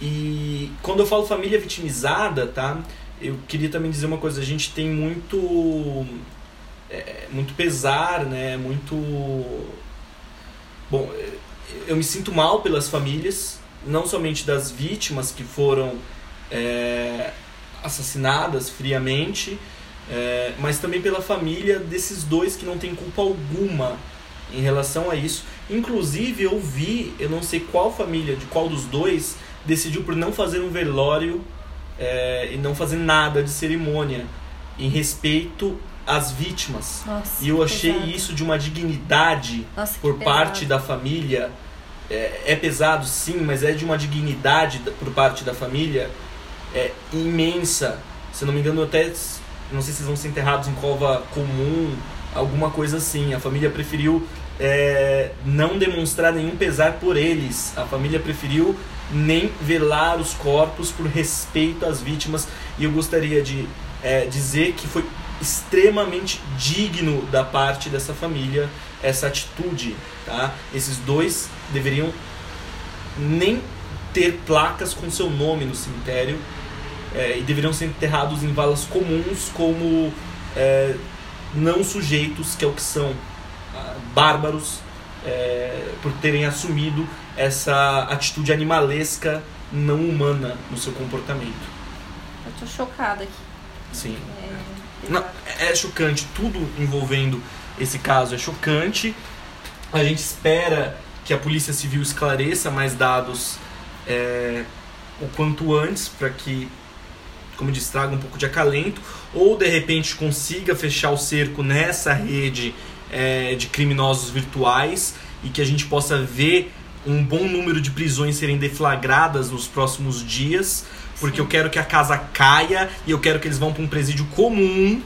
E quando eu falo família vitimizada, tá? Eu queria também dizer uma coisa, a gente tem muito é, muito pesar, né? Muito Bom, eu me sinto mal pelas famílias, não somente das vítimas que foram é, assassinadas friamente, é, mas também pela família desses dois que não tem culpa alguma em relação a isso. Inclusive, eu vi, eu não sei qual família, de qual dos dois, decidiu por não fazer um velório é, e não fazer nada de cerimônia em respeito às vítimas. Nossa. E eu achei pesado. isso de uma dignidade Nossa, por parte da família. É, é pesado, sim, mas é de uma dignidade da- por parte da família é, imensa. Se não me engano, até não sei se vão ser enterrados em cova comum, alguma coisa assim. A família preferiu é, não demonstrar nenhum pesar por eles. A família preferiu nem velar os corpos por respeito às vítimas. E eu gostaria de é, dizer que foi extremamente digno da parte dessa família essa atitude, tá? Esses dois deveriam nem ter placas com seu nome no cemitério é, e deveriam ser enterrados em valas comuns como é, não sujeitos, que é o que são ah, bárbaros, é, por terem assumido essa atitude animalesca não humana no seu comportamento. Eu tô chocada aqui. Sim. É, Não, é chocante, tudo envolvendo esse caso é chocante. A gente espera que a Polícia Civil esclareça mais dados é, o quanto antes, para que, como diz, traga um pouco de acalento, ou de repente consiga fechar o cerco nessa rede é, de criminosos virtuais e que a gente possa ver um bom número de prisões serem deflagradas nos próximos dias, porque Sim. eu quero que a casa caia e eu quero que eles vão para um presídio comum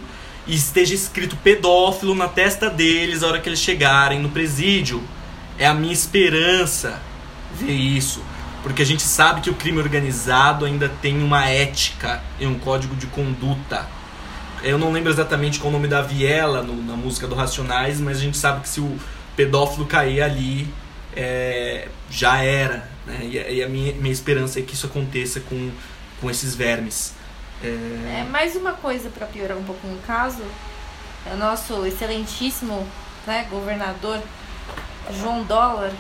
e esteja escrito pedófilo na testa deles a hora que eles chegarem no presídio. É a minha esperança ver isso. Porque a gente sabe que o crime organizado ainda tem uma ética e um código de conduta. Eu não lembro exatamente qual o nome da viela no- na música do Racionais, mas a gente sabe que se o pedófilo cair ali, é, já era. Né? E, a- e a minha, minha esperança é que isso aconteça com, com esses vermes. É, É, mais uma coisa para piorar um pouco o caso, é o nosso excelentíssimo né, governador João Dólar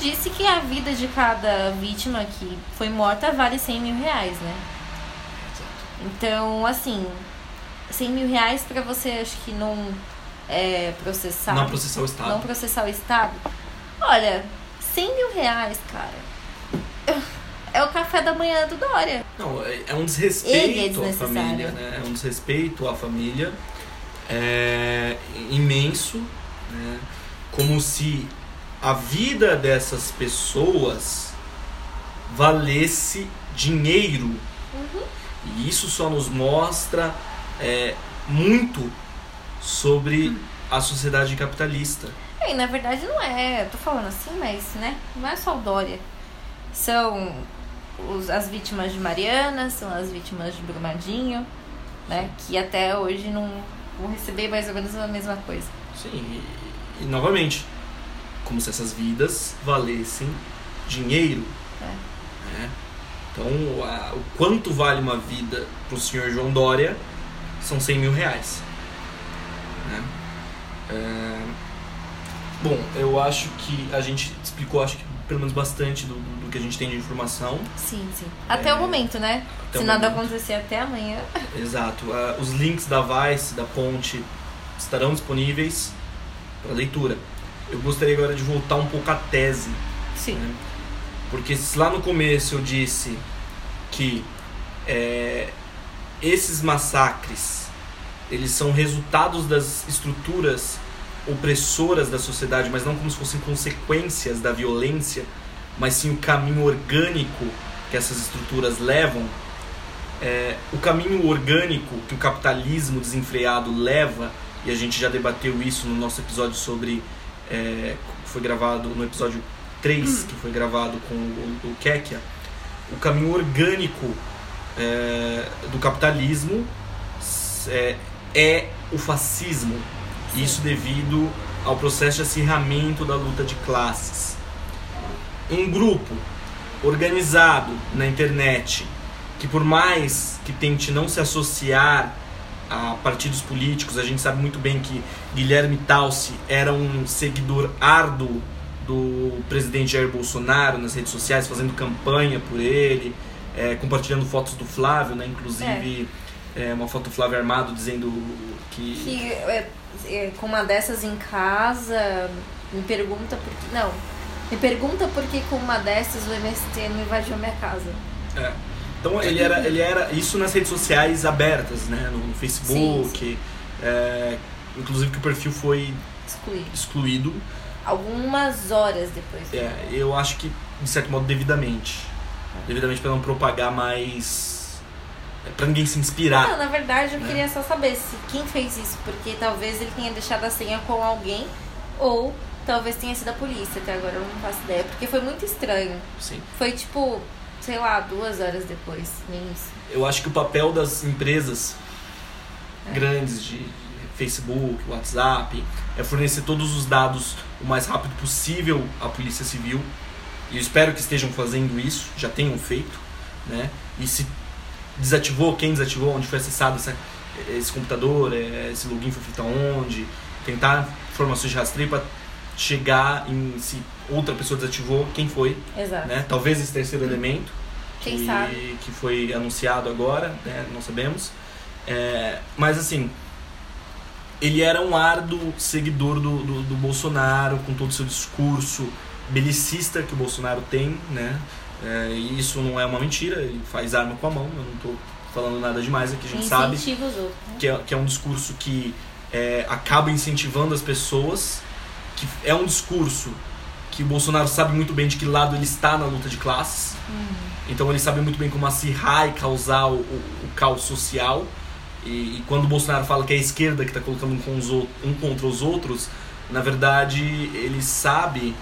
disse que a vida de cada vítima que foi morta vale 100 mil reais, né? Então, assim, 100 mil reais para você, acho que não é, processar, não processar o Estado. não processar o Estado. Olha, 100 mil reais, cara, é o café da manhã do Dória. Não, é é um Ele é desrespeito à família, né? É um desrespeito à família é, imenso, né? Como se a vida dessas pessoas valesse dinheiro. E isso só nos mostra é, muito sobre a sociedade capitalista. É, e na verdade não é, eu tô falando assim, mas né, não é só o Dória. São os, as vítimas de Mariana, são as vítimas de Brumadinho, né? Que até hoje não vão receber mais ou menos a mesma coisa. Sim, e, e novamente, como se essas vidas valessem dinheiro. É. né? Então, a- o quanto vale uma vida para o senhor João Dória são 100 mil reais. né? É, Bom, eu acho que a gente explicou, acho que pelo menos bastante do, do que a gente tem de informação. Sim, sim. Até É, o momento, né? até Se nada momento. acontecer até amanhã. Exato. Ah, os links da Vice, da Ponte, estarão disponíveis para leitura. Eu gostaria agora de voltar um pouco à tese Sim. né? Porque se lá no começo eu disse que é, esses massacres eles são resultados das estruturas opressoras da sociedade, mas não como se fossem consequências da violência, mas sim o caminho orgânico que essas estruturas levam. É, o caminho orgânico que o capitalismo desenfreado leva, e a gente já debateu isso no nosso episódio sobre. É, foi gravado no episódio 3, que foi gravado com o, o Kekia. O caminho orgânico é, do capitalismo é, é o fascismo. Isso devido ao processo de acirramento da luta de classes. Um grupo organizado na internet que por mais que tente não se associar a partidos políticos, a gente sabe muito bem que Guilherme Talsi era um seguidor árduo do presidente Jair Bolsonaro nas redes sociais, fazendo campanha por ele, é, compartilhando fotos do Flávio, né? Inclusive é, uma foto do Flávio armado dizendo que, Que é, é, com uma dessas em casa, me pergunta por que. Não. Me pergunta por que com uma dessas o MST não invadiu minha casa. É. Então ele era, ele era isso nas redes sociais abertas, né? No, no Facebook, Sim, é, inclusive que o perfil foi Excluir. excluído. Algumas horas depois. É, eu acho que de certo modo devidamente, devidamente para não propagar mais, para ninguém se Não, inspirar. na verdade eu né? queria só saber se quem fez isso, porque talvez ele tenha deixado a senha com alguém ou talvez tenha sido a polícia, até agora eu não faço ideia, porque foi muito estranho. Sim. Foi tipo, sei lá, duas horas depois, nem isso. Eu acho que o papel das empresas É. grandes de Facebook, WhatsApp, é fornecer todos os dados o mais rápido possível à Polícia Civil E espero que estejam fazendo isso, já tenham feito, né? E se desativou, quem desativou, onde foi acessado essa, esse computador, é, esse login foi feito aonde, tentar informações de rastreio para chegar em se outra pessoa desativou, quem foi, Exato. né? Talvez esse terceiro elemento Quem que, sabe? que foi anunciado agora, né? Não sabemos. É, mas assim, ele era um árduo seguidor do, do, do Bolsonaro, com todo o seu discurso belicista que o Bolsonaro tem, né? É, e isso não é uma mentira, ele faz arma com a mão, eu não estou falando nada demais aqui, a gente sabe os outros. né? que é, que é um discurso que é, acaba incentivando as pessoas, que é um discurso que o Bolsonaro sabe muito bem de que lado ele está na luta de classes. Então ele sabe muito bem como acirrar e causar o, o, o caos social. E, e quando o Bolsonaro fala que é a esquerda que está colocando um, com os um contra os outros, na verdade ele sabe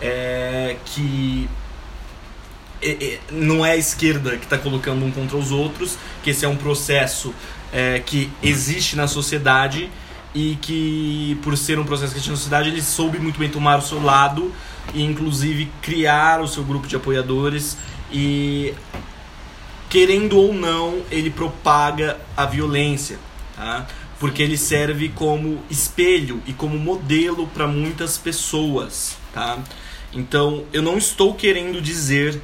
é, que é, é, não é a esquerda que está colocando um contra os outros, que esse é um processo é, que existe na sociedade e que, por ser um processo que existe na sociedade, ele soube muito bem tomar o seu lado e, inclusive, criar o seu grupo de apoiadores e, querendo ou não, ele propaga a violência, tá? Porque ele serve como espelho e como modelo para muitas pessoas, tá? Então, eu não estou querendo dizer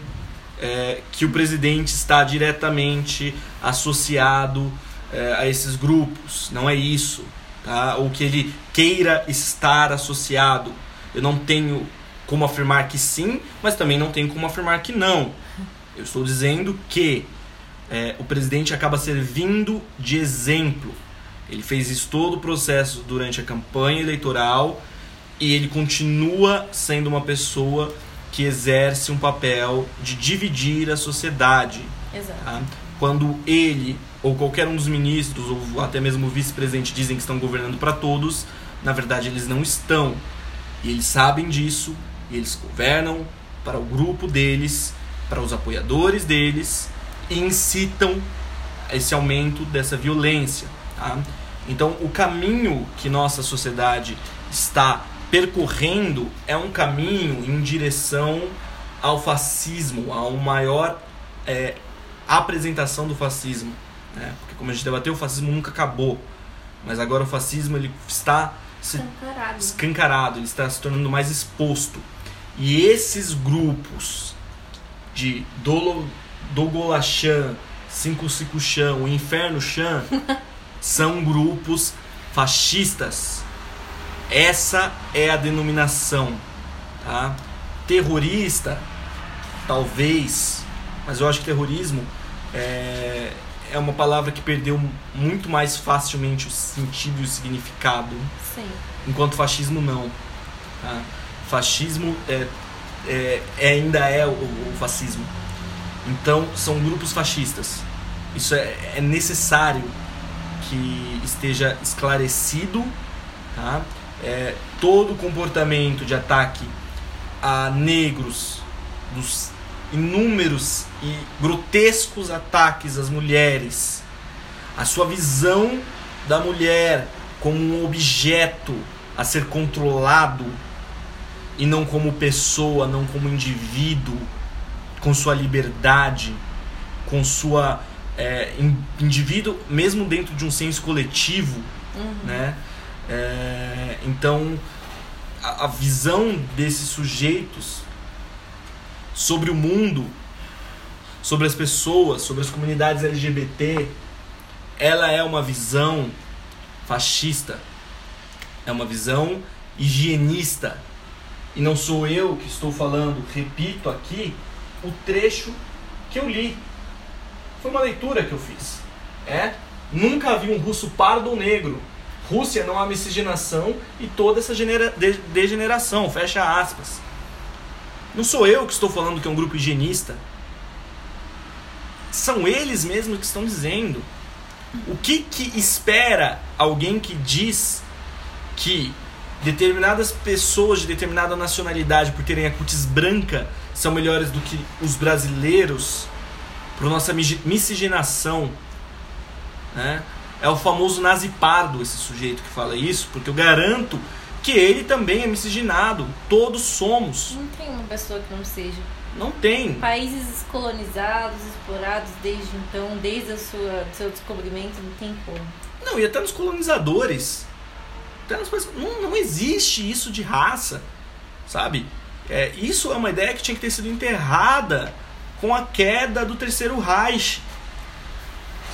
é, que o presidente está diretamente associado é, a esses grupos. Não é isso. Tá? Ou que ele queira estar associado. Eu não tenho como afirmar que sim, mas também não tenho como afirmar que não. Eu estou dizendo que é, o presidente acaba servindo de exemplo. Ele fez isso todo o processo durante a campanha eleitoral e ele continua sendo uma pessoa que exerce um papel de dividir a sociedade. Exato. tá? Quando ele ou qualquer um dos ministros ou até mesmo o vice-presidente dizem que estão governando para todos, na verdade eles não estão. E eles sabem disso e eles governam para o grupo deles, para os apoiadores deles e incitam esse aumento dessa violência. tá? Então, o caminho que nossa sociedade está percorrendo é um caminho em direção ao fascismo, a uma maior é, apresentação do fascismo. Né? Porque, como a gente debateu, o fascismo nunca acabou. Mas agora o fascismo ele está se Escancarado. escancarado, ele está se tornando mais exposto. E esses grupos de Dolo, Dogolachan, Cinco Cinco Chan, o Inferno Chan, são grupos fascistas. Essa é a denominação. Tá? Terrorista, talvez, mas eu acho que terrorismo é, é uma palavra que perdeu muito mais facilmente o sentido e o significado Sim. enquanto fascismo não. Tá? Fascismo é, é, é- ainda é o, o fascismo. Então são grupos fascistas. Isso é, é necessário que esteja esclarecido. Tá? É, todo comportamento de ataque a negros, dos inúmeros e grotescos ataques às mulheres, a sua visão da mulher como um objeto a ser controlado e não como pessoa, não como indivíduo, com sua liberdade, com sua é, in- indivíduo, mesmo dentro de um senso coletivo, né? É, então, a, a visão desses sujeitos sobre o mundo, sobre as pessoas, sobre as comunidades LGBT, ela é uma visão fascista, é uma visão higienista. E não sou eu que estou falando, repito aqui, o trecho que eu li. Foi uma leitura que eu fiz. É? Nunca vi um russo pardo ou negro. Rússia não há miscigenação e toda essa genera- de- degeneração. Fecha aspas. Não sou eu que estou falando que é um grupo higienista. São eles mesmos que estão dizendo. O que, que espera alguém que diz que determinadas pessoas de determinada nacionalidade, por terem a cutis branca, são melhores do que os brasileiros por nossa miscigenação? Né? É o famoso nazi pardo esse sujeito que fala isso, porque eu garanto que ele também é miscigenado. Todos somos. Não tem uma pessoa que não seja. Não tem. Países colonizados, explorados desde então, desde o seu descobrimento, não tem como. Não, e até nos colonizadores. Até nos, não, não existe isso de raça, sabe? É, isso é uma ideia que tinha que ter sido enterrada com a queda do terceiro Reich,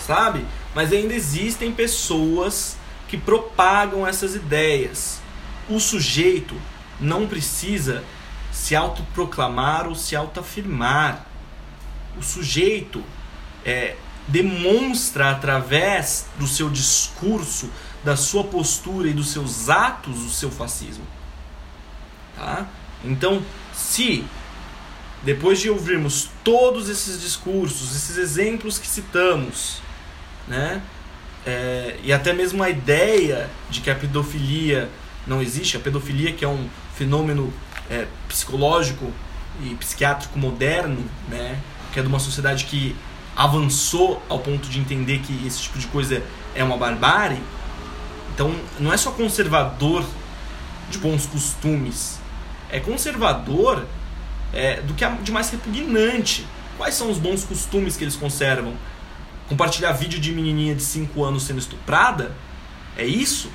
sabe? Mas ainda existem pessoas que propagam essas ideias. O sujeito não precisa se autoproclamar ou se autoafirmar. O sujeito é, demonstra através do seu discurso, da sua postura e dos seus atos o seu fascismo. Tá? Então, se depois de ouvirmos todos esses discursos, esses exemplos que citamos, né, é, e até mesmo a ideia de que a pedofilia não existe, a pedofilia que é um fenômeno é, psicológico e psiquiátrico moderno, né, que é de uma sociedade que avançou ao ponto de entender que esse tipo de coisa é uma barbárie. Então, não é só conservador de bons costumes, é conservador é, do que há de mais repugnante. Quais são os bons costumes que eles conservam? Compartilhar vídeo de menininha de 5 anos sendo estuprada? É isso?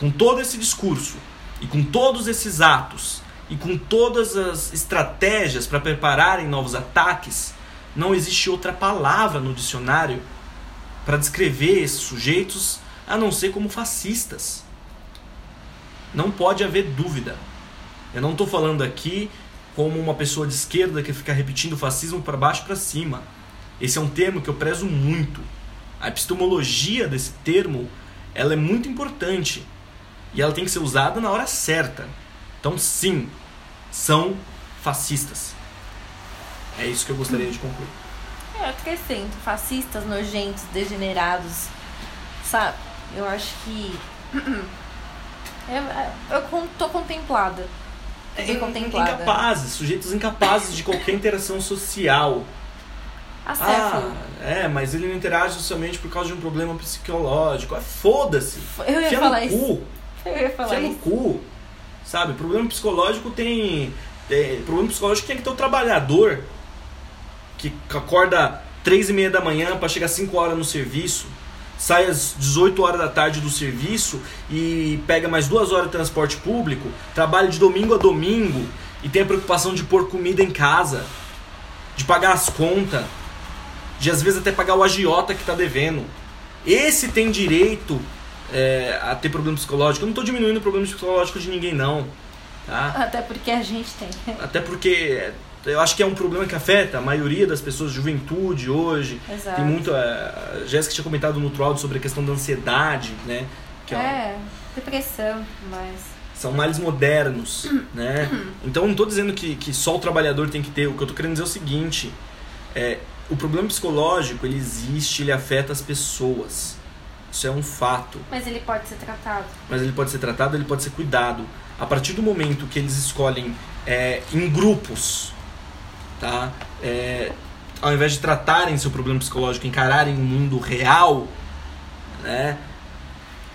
Com todo esse discurso e com todos esses atos e com todas as estratégias para prepararem novos ataques, não existe outra palavra no dicionário para descrever esses sujeitos a não ser como fascistas. Não pode haver dúvida. Eu não estou falando aqui como uma pessoa de esquerda que fica repetindo fascismo para baixo para cima. Esse é um termo que eu prezo muito. A epistemologia desse termo ela é muito importante e ela tem que ser usada na hora certa. Então, sim, são fascistas. É isso que eu gostaria de concluir. É, eu acrescento, fascistas, nojentos, degenerados, sabe? Eu acho que. Eu, eu tô contemplada. É, contemplada. Incapazes, sujeitos incapazes de qualquer interação social. Acéfalo. Ah, é, mas ele não interage socialmente por causa de um problema psicológico. É foda-se. Eu ia Fia falar no isso. cu. Eu ia falar Fia no isso. cu. Sabe? Problema psicológico tem. tem- problema psicológico tem que ter o trabalhador que acorda três e meia da manhã para chegar 5 horas no serviço, sai às 18 horas da tarde do serviço e pega mais duas horas de transporte público, trabalha de domingo a domingo e tem a preocupação de pôr comida em casa, de pagar as contas, de às vezes até pagar o agiota que tá devendo. Esse tem direito é, a ter problema psicológico. Eu não tô diminuindo o problema psicológico de ninguém, não. Tá? Até porque a gente tem. Até porque eu acho que é um problema que afeta a maioria das pessoas, juventude hoje. Exato. Tem muito. é, A Jéssica tinha comentado no outro áudio sobre a questão da ansiedade, né? Que é É, depressão, mas. são males modernos, né? Então eu não estou dizendo que, que só o trabalhador tem que ter. O que eu estou querendo dizer é o seguinte: é, o problema psicológico ele existe, ele afeta as pessoas. Isso é um fato. Mas ele pode ser tratado. Mas ele pode ser tratado, ele pode ser cuidado. A partir do momento que eles escolhem é, em grupos, tá? É, ao invés de tratarem seu problema psicológico, encararem o mundo real, né?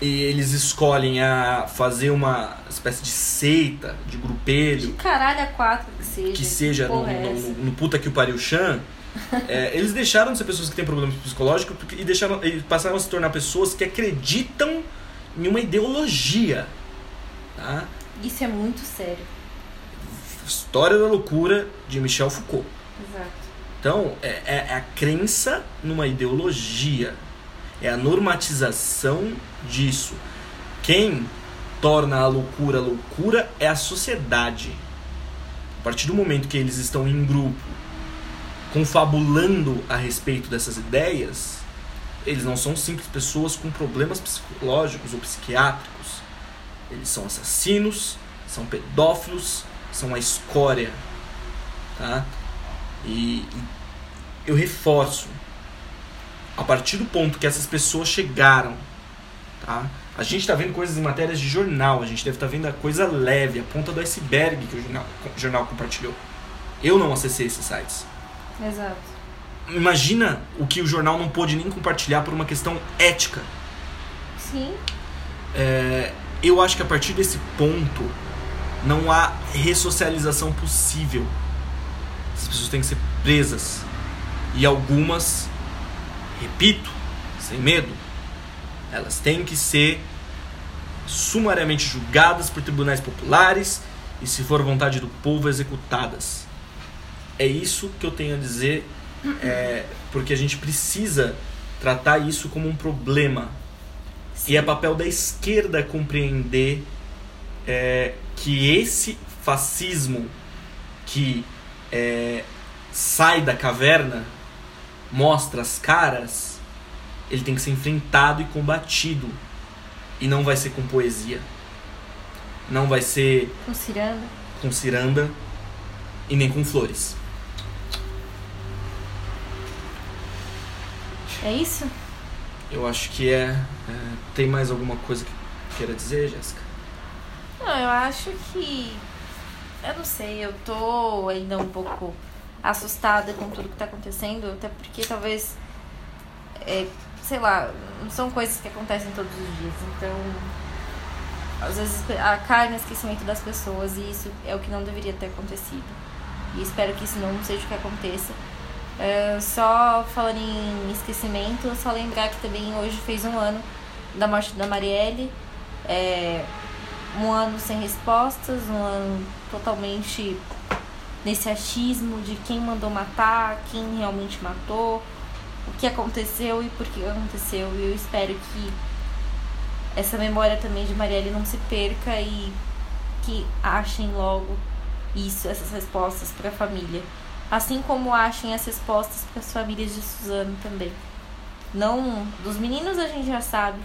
E eles escolhem a fazer uma espécie de seita, de De grupelho, caralho a quatro que seja. que seja no, é no, no- no puta que o pariu Chan, é, eles deixaram de ser pessoas que têm problemas psicológicos e, deixaram, e passaram a se tornar pessoas que acreditam em uma ideologia. Tá? Isso é muito sério. História da loucura de Michel Foucault. Exato. Então, é, é a crença numa ideologia. É a normatização disso. Quem torna a loucura loucura é a sociedade. A partir do momento que eles estão em grupo, confabulando a respeito dessas ideias, eles não são simples pessoas com problemas psicológicos ou psiquiátricos. Eles são assassinos, são pedófilos, são a escória. Tá? E, e eu reforço, a partir do ponto que essas pessoas chegaram, tá? A gente está vendo coisas em matérias de jornal, a gente deve estar vendo a coisa leve, a ponta do iceberg que o jornal, o jornal compartilhou. Eu não acessei esses sites. Exato. Imagina o que o jornal não pôde nem compartilhar por uma questão ética. Sim. É, eu acho que a partir desse ponto não há ressocialização possível. As pessoas têm que ser presas. E algumas, repito, sem medo, elas têm que ser sumariamente julgadas por tribunais populares e, se for vontade do povo, executadas. É isso que eu tenho a dizer, é, porque a gente precisa tratar isso como um problema. Sim. E é papel da esquerda compreender é, que esse fascismo que é, sai da caverna, mostra as caras, ele tem que ser enfrentado e combatido. E não vai ser com poesia. Não vai ser. Com ciranda. Com ciranda. E nem com flores. É isso? Eu acho que é. é tem mais alguma coisa que queira dizer, Jéssica? Não, eu acho que. Eu não sei, eu tô ainda um pouco assustada com tudo que tá acontecendo, até porque talvez. É, sei lá, não são coisas que acontecem todos os dias, então. Às vezes cai no esquecimento das pessoas e isso é o que não deveria ter acontecido. E espero que isso não seja o que aconteça. É, só falando em esquecimento, só lembrar que também hoje fez um ano da morte da Marielle. É, um ano sem respostas, um ano totalmente nesse achismo de quem mandou matar, quem realmente matou, o que aconteceu e por que aconteceu. E eu espero que essa memória também de Marielle não se perca e que achem logo isso, essas respostas para a família. Assim como achem as respostas para as famílias de Suzano também. Não, dos meninos a gente já sabe,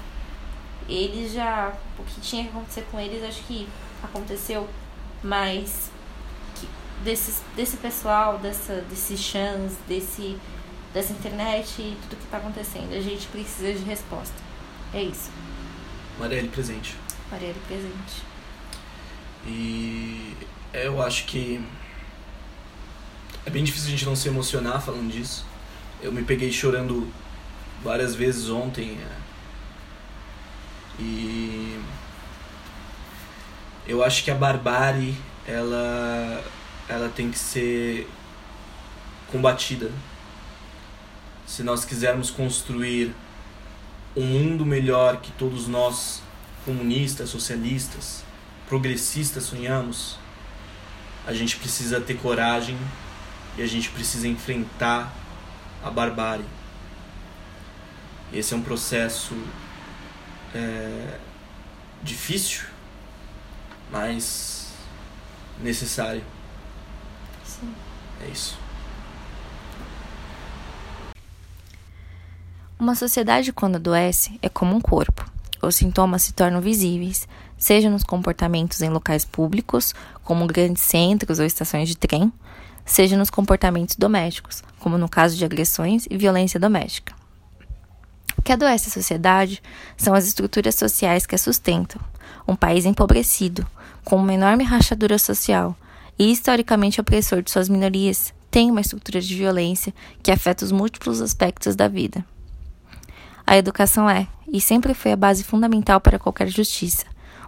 eles já. O que tinha que acontecer com eles, acho que aconteceu, mas que desses, desse pessoal, dessa, desses chans, desse, dessa internet e tudo que está acontecendo, a gente precisa de resposta. É isso. Marielle presente. Marielle presente. E eu acho que é bem difícil a gente não se emocionar falando disso. Eu me peguei chorando várias vezes ontem. É, e eu acho que a barbárie ela ela tem que ser combatida. Se nós quisermos construir um mundo melhor que todos nós comunistas, socialistas, progressistas sonhamos, a gente precisa ter coragem e a gente precisa enfrentar a barbárie. Esse é um processo é, difícil, mas necessário. Sim. É isso. Uma sociedade, quando adoece, é como um corpo. Os sintomas se tornam visíveis, seja nos comportamentos em locais públicos, como grandes centros ou estações de trem, seja nos comportamentos domésticos, como no caso de agressões e violência doméstica. O que adoece a sociedade são as estruturas sociais que a sustentam. Um país empobrecido, com uma enorme rachadura social e historicamente opressor de suas minorias, tem uma estrutura de violência que afeta os múltiplos aspectos da vida. A educação é, e sempre foi a base fundamental para qualquer justiça.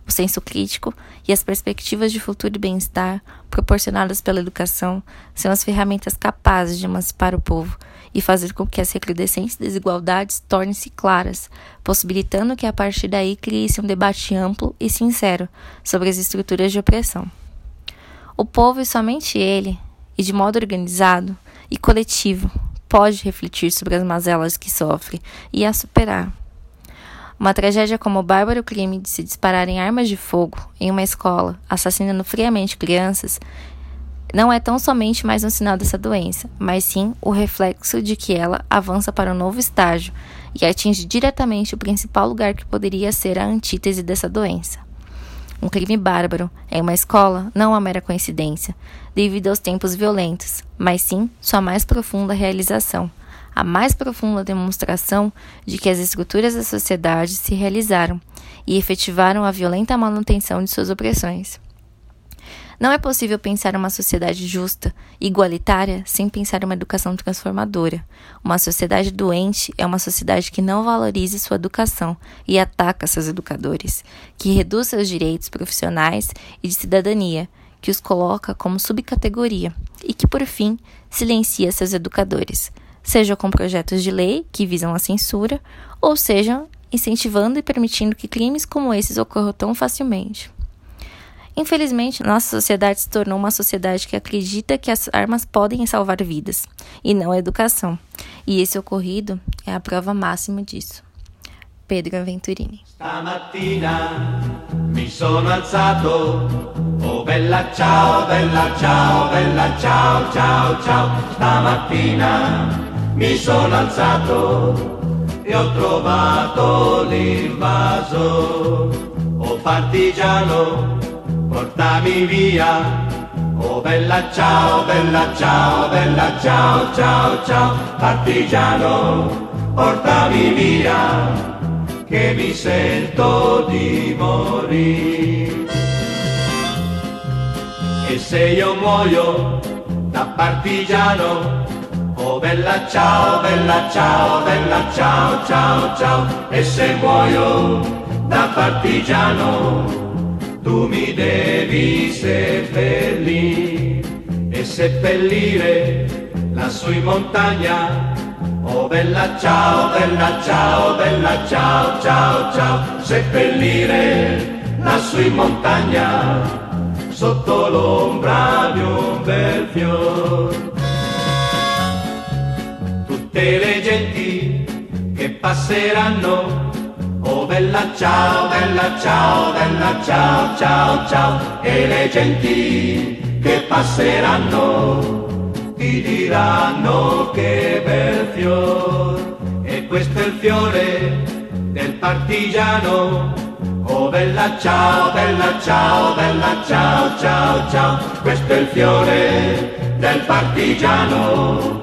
O senso crítico e as perspectivas de futuro e bem-estar proporcionadas pela educação são as ferramentas capazes de emancipar o povo e fazer com que as recrudescentes desigualdades tornem-se claras, possibilitando que a partir daí crie-se um debate amplo e sincero sobre as estruturas de opressão. O povo e somente ele, e de modo organizado e coletivo, pode refletir sobre as mazelas que sofre e as superar. Uma tragédia como o bárbaro crime de se dispararem armas de fogo em uma escola, assassinando friamente crianças, não é tão somente mais um sinal dessa doença, mas sim o reflexo de que ela avança para um novo estágio e atinge diretamente o principal lugar que poderia ser a antítese dessa doença. Um crime bárbaro em uma escola não é uma mera coincidência, devido aos tempos violentos, mas sim sua mais profunda realização, a mais profunda demonstração de que as estruturas da sociedade se realizaram e efetivaram a violenta manutenção de suas opressões. Não é possível pensar uma sociedade justa, igualitária, sem pensar uma educação transformadora. Uma sociedade doente é uma sociedade que não valoriza sua educação e ataca seus educadores, que reduz seus direitos profissionais e de cidadania, que os coloca como subcategoria e que, por fim, silencia seus educadores, seja com projetos de lei que visam a censura, ou seja, incentivando e permitindo que crimes como esses ocorram tão facilmente. Infelizmente, nossa sociedade se tornou uma sociedade que acredita que as armas podem salvar vidas, e não a educação. E esse ocorrido é a prova máxima disso. Pedro Aventurini. Stamattina mi sono alzato, oh bella ciao, bella ciao, bella ciao, ciao, ciao. Stamattina mi sono alzato e ho trovato l'invaso, oh partigiano portami via. Oh bella ciao, bella ciao, bella ciao, ciao, ciao, partigiano, portami via, che mi sento di morire. E se io muoio da partigiano, oh bella ciao, bella ciao, bella ciao, ciao, ciao, e se muoio da partigiano, tu mi devi seppellire e seppellire lassù in montagna. Oh bella ciao, bella ciao, bella ciao, ciao, ciao, seppellire lassù in montagna, sotto l'ombra di un bel fior. Tutte le genti che passeranno. Oh bella ciao, bella ciao, bella ciao, ciao, ciao, e le genti che passeranno ti diranno che bel fior, e questo è il fiore del partigiano. Oh bella ciao, bella ciao, bella ciao, ciao, ciao, questo è il fiore del partigiano,